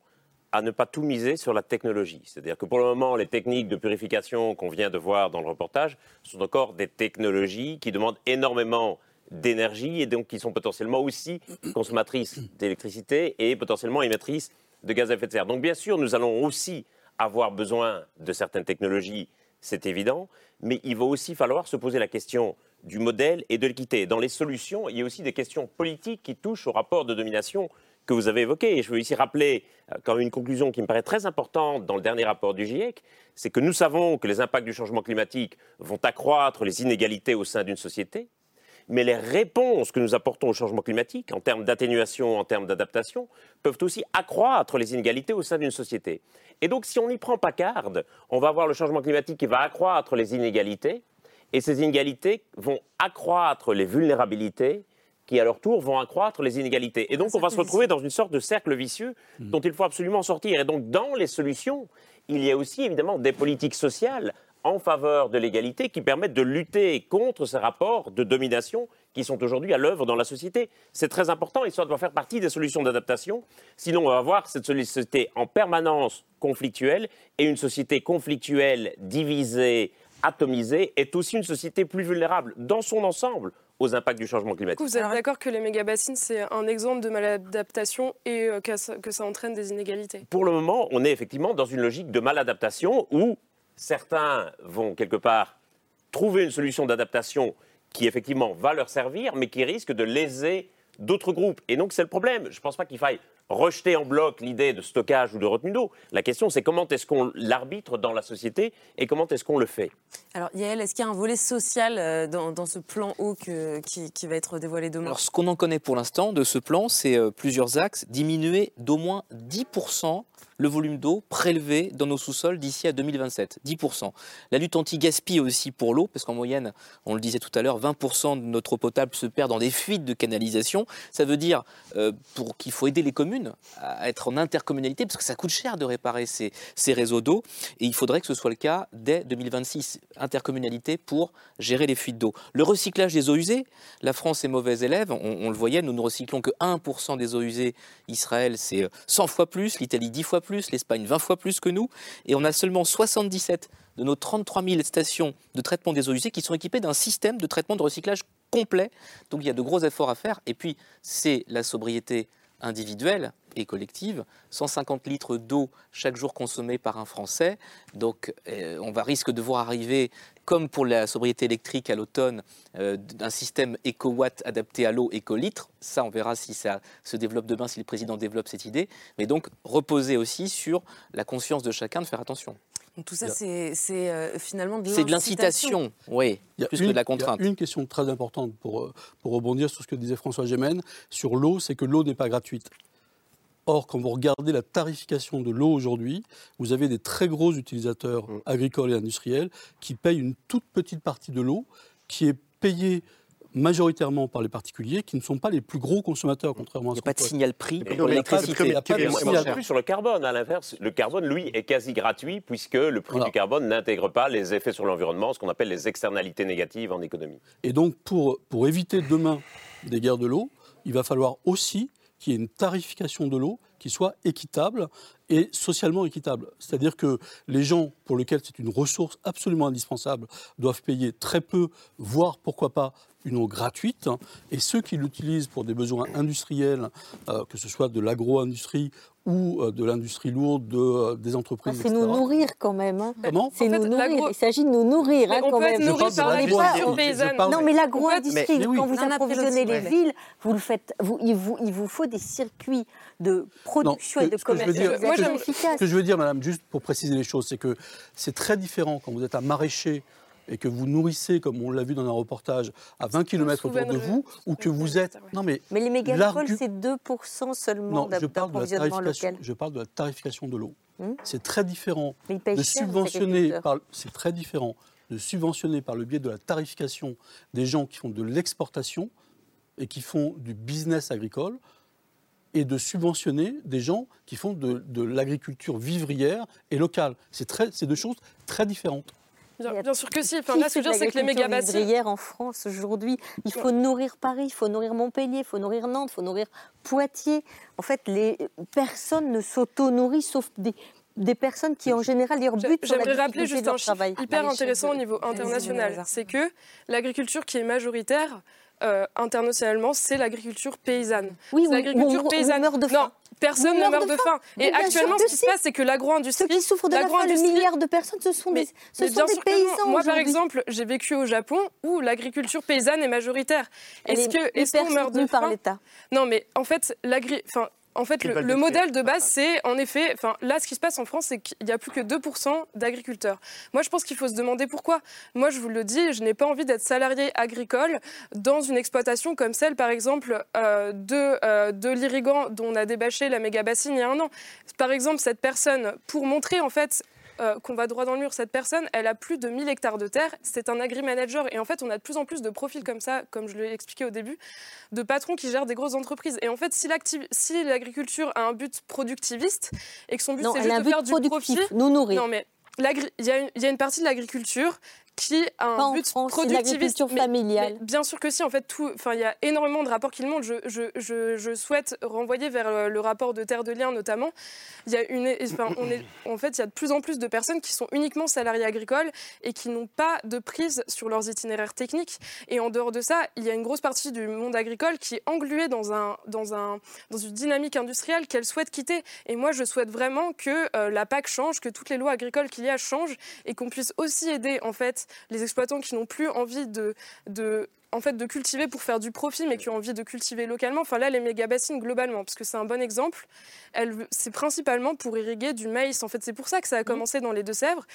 à ne pas tout miser sur la technologie. C'est-à-dire que pour le moment, les techniques de purification qu'on vient de voir dans le reportage sont encore des technologies qui demandent énormément d'énergie et donc qui sont potentiellement aussi consommatrices d'électricité et potentiellement émettrices de gaz à effet de serre. Donc bien sûr, nous allons aussi avoir besoin de certaines technologies, c'est évident, mais il va aussi falloir se poser la question du modèle et de l'équité. Dans les solutions, il y a aussi des questions politiques qui touchent au rapport de domination que vous avez évoqué. Et je veux ici rappeler quand même une conclusion qui me paraît très importante dans le dernier rapport du GIEC, c'est que nous savons que les impacts du changement climatique vont accroître les inégalités au sein d'une société, mais les réponses que nous apportons au changement climatique, en termes d'atténuation, en termes d'adaptation, peuvent aussi accroître les inégalités au sein d'une société. Et donc, si on n'y prend pas garde, on va avoir le changement climatique qui va accroître les inégalités, et ces inégalités vont accroître les vulnérabilités, qui à leur tour vont accroître les inégalités. Et donc on va se retrouver dans une sorte de cercle vicieux Hmm. dont il faut absolument sortir. Et donc dans les solutions, il y a aussi évidemment des politiques sociales en faveur de l'égalité qui permettent de lutter contre ces rapports de domination qui sont aujourd'hui à l'œuvre dans la société. C'est très important et ça doit faire partie des solutions d'adaptation. Sinon, on va avoir cette société en permanence conflictuelle et une société conflictuelle, divisée, atomisée est aussi une société plus vulnérable dans son ensemble aux impacts du changement climatique. vous êtes d'accord que les méga-bassines, c'est un exemple de maladaptation et euh, que ça, que ça entraîne des inégalités? Pour le moment, on est effectivement dans une logique de maladaptation où certains vont quelque part trouver une solution d'adaptation qui effectivement va leur servir, mais qui risque de léser d'autres groupes. Et donc c'est le problème. Je ne pense pas qu'il faille rejeter en bloc l'idée de stockage ou de retenue d'eau. La question, c'est comment est-ce qu'on l'arbitre dans la société et comment est-ce qu'on le fait? Alors Yael, est-ce qu'il y a un volet social euh, dans, dans ce plan eau que- qui, qui va être dévoilé demain? Alors, ce qu'on en connaît pour l'instant de ce plan, c'est euh, plusieurs axes. Diminuer d'au moins 10% le volume d'eau prélevé dans nos sous-sols d'ici à 2027. 10%. La lutte anti-gaspi aussi pour l'eau, parce qu'en moyenne, on le disait tout à l'heure, 20% de notre eau potable se perd dans des fuites de canalisation. Ça veut dire euh, qu'il faut aider les communes à être en intercommunalité, parce que ça coûte cher de réparer ces, réseaux d'eau. Et il faudrait que ce soit le cas dès 2026. Intercommunalité pour gérer les fuites d'eau. Le recyclage des eaux usées, la France est mauvaise élève, on, on le voyait, nous ne recyclons que 1% des eaux usées. Israël, c'est euh, 100 fois plus, l'Italie 10 fois plus, l'Espagne 20 fois plus que nous. Et on a seulement 77 de nos 33 000 stations de traitement des eaux usées qui sont équipées d'un système de traitement de recyclage complet. Donc il y a de gros efforts à faire. Et puis, c'est la sobriété individuelle et collective, 150 litres d'eau chaque jour consommés par un Français. Donc euh, on va risque de voir arriver, comme pour la sobriété électrique à l'automne, euh, un système éco-watt adapté à l'eau éco-litre. Ça, on verra si ça se développe demain, si le président développe cette idée. Mais donc reposer aussi sur la conscience de chacun de faire attention. Donc tout ça, c'est euh, finalement de C'est de l'incitation, oui, plus une- que de la il y a contrainte. une question très importante pour, pour rebondir sur ce que disait François Gémen sur l'eau, c'est que l'eau n'est pas gratuite. Or, quand vous regardez la tarification de l'eau aujourd'hui, vous avez des très gros utilisateurs agricoles et industriels qui payent une toute petite partie de l'eau qui est payée majoritairement par les particuliers qui ne sont pas les plus gros consommateurs, contrairement à ce Il n'y a pas de qu'on signal prix. Pour il y a pas de- l'électricité. il y a pas de signal plus sur le carbone, à l'inverse, le carbone, lui, est quasi gratuit puisque le prix du carbone n'intègre pas les effets sur l'environnement, ce qu'on appelle les externalités négatives en économie. Et donc, pour, pour éviter demain des guerres de l'eau, il va falloir aussi qu'il y ait une tarification de l'eau qui soit équitable et socialement équitable. C'est-à-dire que les gens pour lesquels c'est une ressource absolument indispensable doivent payer très peu, voire pourquoi pas une eau gratuite. Et ceux qui l'utilisent pour des besoins industriels, euh, que ce soit de l'agro-industrie ou euh, de l'industrie lourde, de, euh, des entreprises, C'est nous nourrir quand même. hein. Comment? C'est En fait, nous nourrir. Il s'agit de nous nourrir hein, on quand peut être même. nourri par paysannes. Non, mais l'agro-industrie, Mais oui. quand vous approvisionnez les villes, vous le faites, vous- il, vous, il vous faut des circuits de production Non, et de ce que je veux dire- commercialisation ce que- efficaces. Ce que je veux dire, madame, juste pour préciser les choses, c'est que c'est très différent quand vous êtes un maraîcher et que vous nourrissez, comme on l'a vu dans un reportage, à 20 km autour de vous, ou que vous êtes... Non, mais Mais les mégapoles, l'argu- c'est 2% seulement d'approvisionnement tarification, local. je parle de la tarification de l'eau. Hmm C'est très différent de subventionner par c'est très différent de subventionner par le biais de la tarification des gens qui font de l'exportation et qui font du business agricole et de subventionner des gens qui font de, de l'agriculture vivrière et locale. C'est très- c'est deux choses très différentes. Bien, bien sûr que si. Enfin, là, ce que je veux dire, c'est que les méga vivrière en France aujourd'hui Il faut nourrir Paris, il faut nourrir Montpellier, il faut nourrir Nantes, il faut nourrir Poitiers. En fait, les personnes ne s'auto-nourrissent sauf des, des personnes qui, en général, leur but J'aimerais rappeler juste un chiffre travail. hyper intéressant au niveau international. C'est que l'agriculture qui est majoritaire euh, internationalement, c'est l'agriculture paysanne. Oui, où- l'agriculture on- paysanne. meurt de non, faim. personne On ne meurt de de faim. faim. Et actuellement, ce qui se passe, c'est que l'agro-industrie. Ceux qui souffrent de la faim, le l'agro-industrie- milliard de personnes, ce sont des, ce mais sont des non. paysans Moi, par exemple, j'ai vécu au Japon où l'agriculture paysanne est majoritaire. Est-ce est qu'on hyper meurt de par faim? l'État. Non, mais en fait, l'agri... Enfin, en fait, le, modèle de base, c'est en effet, enfin, là, ce qui se passe en France, c'est qu'il n'y a plus que 2% d'agriculteurs. Moi, je pense qu'il faut se demander pourquoi. Moi, je vous le dis, je n'ai pas envie d'être salarié agricole dans une exploitation comme celle, par exemple, euh, de, euh, de l'Irigan, dont on a débâché la méga bassine il y a un an. Par exemple, cette personne, pour montrer en fait euh, qu'on va droit dans le mur, cette personne, elle a plus de 1000 hectares de terre, c'est un agri-manager. Et en fait, on a de plus en plus de profils comme ça, comme je l'ai expliqué au début, de patrons qui gèrent des grosses entreprises. Et en fait, si l'agriculture a un but productiviste et que son but c'est juste de faire du profit, nous nourrir. non mais y, il y a une partie de l'agriculture qui a un Pas en but France, productiviste. Mais- familiale. mais bien sûr que si, en fait, tout, enfin, il y a énormément de rapports qui le montrent. Je, je, je, je souhaite renvoyer vers euh, le rapport de Terre de Liens notamment. Il y a une, enfin, on est, en fait, il y a de plus en plus de personnes qui sont uniquement salariées agricoles et qui n'ont pas de prise sur leurs itinéraires techniques. Et en dehors de ça, il y a une grosse partie du monde agricole qui est engluée dans, un, dans, un, dans une dynamique industrielle qu'elle souhaite quitter. Et moi, je souhaite vraiment que euh, la PAC change, que toutes les lois agricoles qu'il y a changent et qu'on puisse aussi aider en fait les exploitants qui n'ont plus envie de, en fait de cultiver pour faire du profit mais qui ont envie de cultiver localement. Enfin là les méga bassines globalement parce que c'est un bon exemple. Elle c'est principalement pour irriguer du maïs. En fait c'est pour ça que ça a commencé dans les Deux-Sèvres.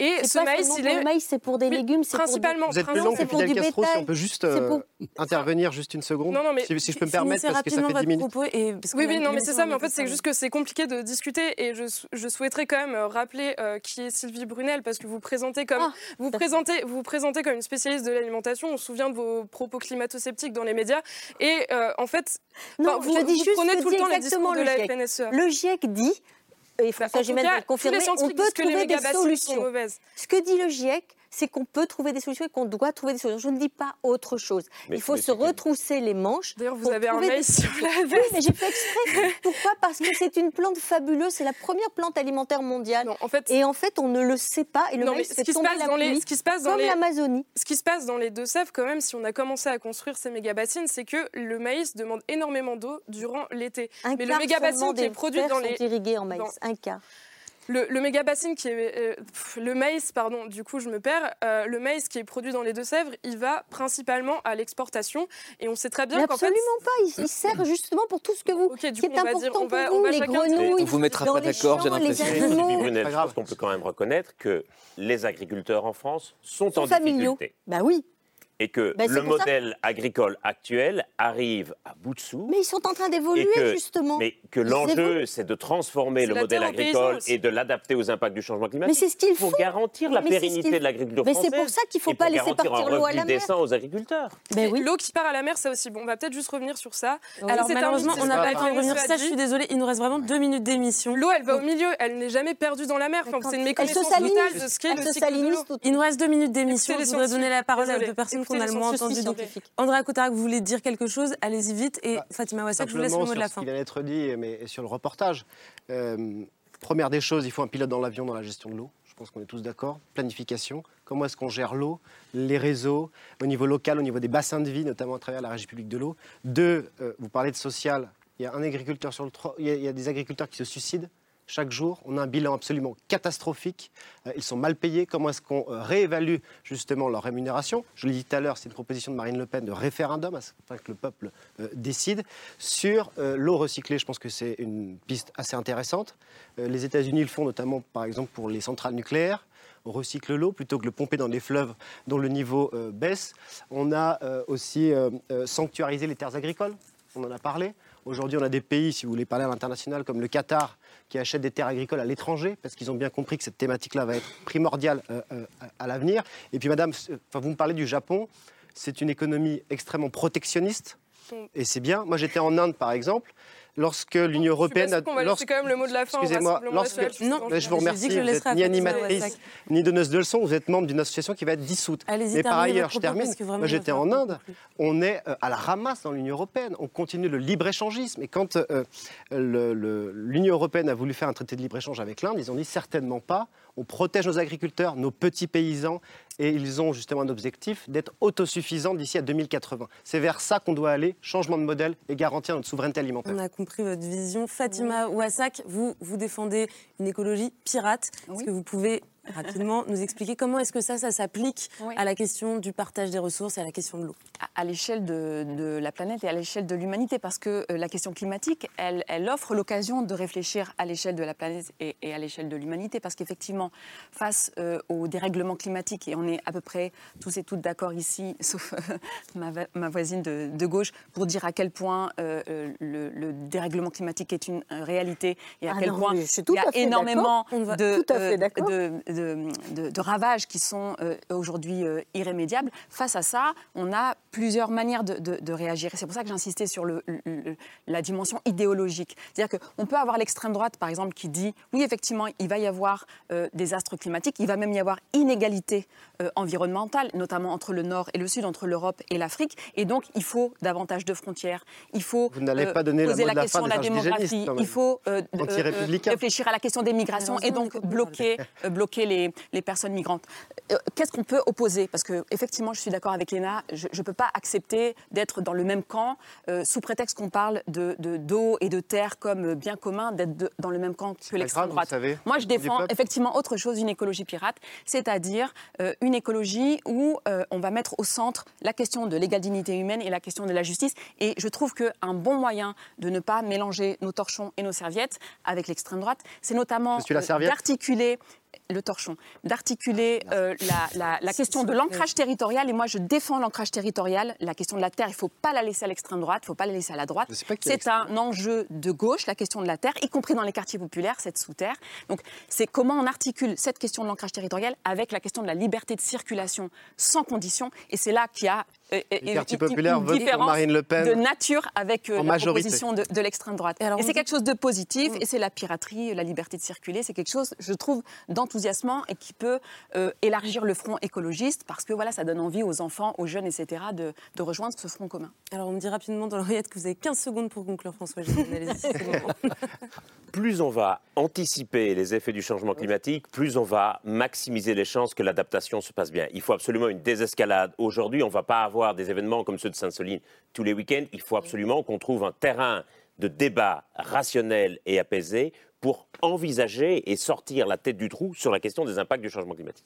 Et C'est ce pas maïs il est le maïs, c'est pour des Oui, légumes, c'est pour principalement. Vous êtes plus principalement, long que c'est pour Fidel si on peut juste C'est euh, pour- intervenir juste une seconde, Non, non, mais si, si je peux me permettre, parce que ça fait 10 votre minutes. propos et parce que Oui, oui, non, mais c'est ça, mais en fait, c'est juste que c'est compliqué de discuter et je, je souhaiterais quand même euh, rappeler euh, qui est Sylvie Brunel parce que vous présentez comme, Ah, vous présentez, vous vous présentez comme une spécialiste de l'alimentation. On se souvient de vos propos climato-sceptiques dans les médias et euh, en fait, Non, vous, je dis vous juste prenez que tout le temps les discours de la GIEC. FNSEA. Le GIEC dit, et Bah, François en tout Gimel cas, va le confirmer, on peut trouver des solutions. mauvaises. Ce que dit le GIEC, c'est qu'on peut trouver des solutions et qu'on doit trouver des solutions. Je ne dis pas autre chose. Mais- Il faut se retrousser les manches. D'ailleurs, vous avez un mail des sur la solutions. Oui, mais j'ai fait exprès. Pourquoi? Parce que c'est une plante fabuleuse. C'est la première plante alimentaire mondiale. Non, en fait, Et en fait, on ne le sait pas. Et le Non, mais maïs ce qui se passe dans les- ce qui se passe dans comme les- l'Amazonie. ce qui se passe dans les Deux-Sèvres, quand même, si on a commencé à construire ces méga-bassines, c'est que le maïs demande énormément d'eau durant l'été. Un Mais le méga-bassine seulement qui est produit dans sont les irriguées en maïs. Un quart. Le, le méga bassine qui est euh, pff, le maïs, pardon, du coup je me perds. euh, le maïs qui est produit dans les Deux-Sèvres, il va principalement à l'exportation et on sait très bien qu'en fait. absolument pas. Il, il sert justement pour tout ce que vous. Ok, du qui coup, est on va important dire- on va- pour on vous, va les grenouilles. On vous mettra pas d'accord, j'ai l'impression. Je grave. pense qu'on peut quand même reconnaître que les agriculteurs en France sont, Sont en familiaux. difficulté. Bah oui. Et que c'est le pour ça. modèle agricole actuel arrive à bout de sous. Mais ils sont en train d'évoluer justement. mais que l'enjeu, c'est de transformer le modèle agricole et de l'adapter aux impacts du changement Mais climatique c'est ce qu'ils pour font. garantir la Mais pérennité de l'agriculture Mais française. c'est pour ça qu'il faut et pas pour laisser garantir partir un l'eau à la mer. décent aux agriculteurs. Ben oui. L'eau qui part à la mer, ça aussi. Bon, on va peut-être juste revenir sur ça. Alors C'est un malheureusement, on n'a pas le temps de revenir sur ça. Je suis désolée, il nous reste vraiment deux minutes d'émission. L'eau, elle va au milieu, elle n'est jamais perdue dans la mer. C'est une Elle se méconnaissance totale de ce qu'est Elle le se cycle de l'eau. Il nous reste deux minutes d'émission. Je voudrais donner la parole à deux personnes Écoutez qu'on a les le moins scientifiques. entendues. Donc. Andrea vous voulez dire quelque chose? Allez-y vite. Et Bah, Fatima Wassak, je vous laisse le mot de la ce fin. qui vient d'être dit, mais sur le reportage. Euh, première des choses, il faut un pilote dans l'avion dans la gestion de l'eau. Je pense qu'on est tous d'accord. Planification. Comment est-ce qu'on gère l'eau, les réseaux, au niveau local, au niveau des bassins de vie, notamment à travers la régie publique de l'eau? Deux, euh, vous parlez de social. Il y a un agriculteur sur le trois- il y a, il y a des agriculteurs qui se suicident chaque jour. On a un bilan absolument catastrophique. Euh, ils sont mal payés. Comment est-ce qu'on euh, réévalue justement leur rémunération? Je l'ai dit tout à l'heure, c'est une proposition de Marine Le Pen de référendum afin que le peuple euh, décide. Sur l'eau recyclée, je pense que c'est une piste assez intéressante. Les États-Unis le font notamment, par exemple, pour les centrales nucléaires. on recycle l'eau plutôt que de le pomper dans des fleuves dont le niveau baisse. On a aussi sanctuarisé les terres agricoles, on en a parlé. Aujourd'hui, on a des pays, si vous voulez parler à l'international, comme le Qatar, qui achètent des terres agricoles à l'étranger, parce qu'ils ont bien compris que cette thématique-là va être primordiale euh, euh, à, l'avenir. Et puis, madame, euh, enfin, vous me parlez du Japon, c'est une économie extrêmement protectionniste, et c'est bien. Moi, j'étais en Inde, par exemple. Lorsque l'Union européenne qu'on laisser quand même le mot de la fin Excusez-moi, lorsque... Non, je vous remercie. Je Vous ni animatrice, ni donneuse de leçons. Vous êtes membre d'une association qui va être dissoute. Allez-y, Mais par ailleurs, je termine. j'étais en Inde. On est euh, à la ramasse dans l'Union européenne. On continue le libre-échangisme. Et quand euh, l'Union européenne a voulu faire un traité de libre-échange avec l'Inde, ils ont dit certainement pas. On protège nos agriculteurs, nos petits paysans, et ils ont justement un objectif d'être autosuffisants d'ici à 2080. C'est vers ça qu'on doit aller, changement de modèle et garantir notre souveraineté alimentaire. On a compris votre vision. Fatima Ouassak, vous, vous défendez une écologie pirate. Est-ce que vous pouvez rapidement nous expliquer comment est-ce que ça, ça s'applique à la question du partage des ressources et à la question de l'eau à, à l'échelle de, de la planète et à l'échelle de l'humanité, parce que euh, la question climatique, elle, elle offre l'occasion de réfléchir à l'échelle de la planète et, et à l'échelle de l'humanité, parce qu'effectivement, face euh, au dérèglement climatique, et on est à peu près tous et toutes d'accord ici, sauf euh, ma, voisine de, de gauche, pour dire à quel point le, le dérèglement climatique est une réalité et à Ah quel non, point il y a énormément d'accord. On va- de, tout à fait euh, d'accord. de, de, de- de ravages qui sont euh, aujourd'hui euh, irrémédiables. Face à ça, on a plusieurs manières de, de- de réagir. Et c'est pour ça que j'insistais sur le- le- la dimension idéologique. C'est-à-dire qu'on peut avoir l'extrême droite, par exemple, qui dit oui, effectivement, il va y avoir euh, des astres climatiques, il va même y avoir inégalité euh, environnementale, notamment entre le Nord et le Sud, entre l'Europe et l'Afrique. Et donc, il faut davantage de frontières. Il faut Vous n'allez euh, pas donner la poser la, de la question de des la démographie. Il faut euh, euh, réfléchir à la question des migrations et donc bloquer, euh, les, les personnes migrantes. Euh, Qu'est-ce qu'on peut opposer? Parce que effectivement, je suis d'accord avec Léna, je ne peux pas accepter d'être dans le même camp euh, sous prétexte qu'on parle de de- d'eau et de terre comme bien commun, d'être dans le même camp que l'extrême droite. savez. Moi, je défends effectivement autre chose, une écologie pirate, c'est-à-dire euh, une écologie où euh, on va mettre au centre la question de l'égale dignité humaine et la question de la justice. Et je trouve qu'un bon moyen de ne pas mélanger nos torchons et nos serviettes avec l'extrême droite, c'est notamment d'articuler le torchon, d'articuler euh, la, la- la question de l'ancrage territorial. Et moi, je défends l'ancrage territorial. La question de la terre, il ne faut pas la laisser à l'extrême droite, il ne faut pas la laisser à la droite. C'est un enjeu de gauche, la question de la terre, y compris dans les quartiers populaires, cette sous-terre. Donc, c'est comment on articule cette question de l'ancrage territorial avec la question de la liberté de circulation sans condition. Et c'est là qu'il y a euh, Les quartiers une- populaires une votent pour Marine Le Pen de nature avec euh, la majorité. proposition de, de l'extrême droite. Et, c'est dit- quelque chose de positif, Mm. et c'est la piraterie, la liberté de circuler, c'est quelque chose, je trouve, d'enthousiasmant et qui peut euh, élargir le front écologiste parce que voilà, ça donne envie aux enfants, aux jeunes, etc., de, de rejoindre ce front commun. Alors, on me dit rapidement dans l'oreillette que vous avez 15 secondes pour conclure, François plus on va anticiper les effets du changement climatique, plus on va maximiser les chances que l'adaptation se passe bien. Il faut absolument une désescalade. Aujourd'hui, on ne va pas avoir des événements comme ceux de Sainte-Soline tous les week-ends. Il faut absolument qu'on trouve un terrain de débat rationnel et apaisé pour envisager et sortir la tête du trou sur la question des impacts du changement climatique.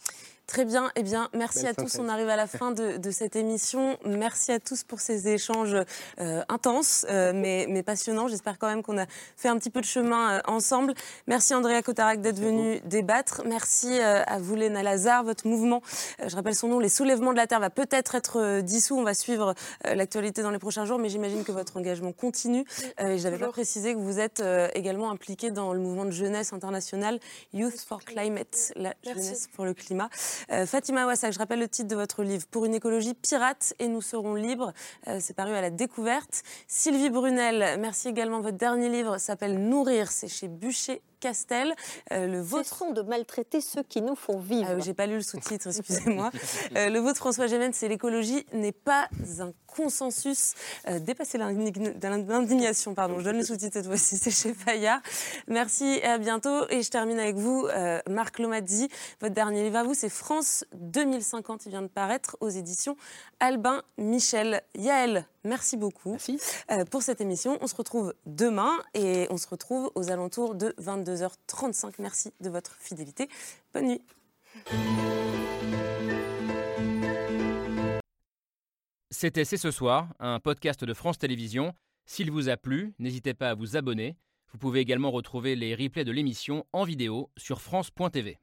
Très bien. Eh bien, merci Belle à tous. On arrive à la fin de, de cette émission. Merci à tous pour ces échanges euh, intenses, euh, mais, mais passionnants. J'espère quand même qu'on a fait un petit peu de chemin euh, ensemble. Merci Andrea Cotarac d'être venu débattre. Merci euh, à vous, Léna Lazare. Votre mouvement, euh, je rappelle son nom, les Soulèvements de la Terre, va peut-être être euh, dissous. On va suivre euh, l'actualité dans les prochains jours, mais j'imagine que votre engagement continue. Euh, et je n'avais pas précisé que vous êtes euh, également impliqué dans le mouvement de jeunesse international Youth for Climate, la jeunesse pour le climat. Euh, Fatima Wassak, je rappelle le titre de votre livre, Pour une écologie pirate et nous serons libres. Euh, c'est paru à la découverte. Sylvie Brunel, merci également. Votre dernier livre s'appelle Nourrir, c'est chez Bûcher. Castel, Euh, le vôtre. Cessons de maltraiter ceux qui nous font vivre. Ah J'ai pas lu le sous-titre, excusez-moi. Euh, le vôtre, François Gémen, c'est l'écologie n'est pas un consensus. Euh, dépasser l'indign- l'indignation, pardon. Je donne le sous-titre cette fois-ci, c'est chez Fayard. Merci et à bientôt. Et je termine avec vous, Marc Lomazzi. Votre dernier livre à vous, c'est France 2050. Il vient de paraître aux éditions Albin Michel. Yael, merci beaucoup euh, pour cette émission. On se retrouve demain et on se retrouve aux alentours de 22h35. Merci de votre fidélité. Bonne nuit. C'était C'est ce soir, un podcast de France Télévisions. S'il vous a plu, n'hésitez pas à vous abonner. Vous pouvez également retrouver les replays de l'émission en vidéo sur France.tv.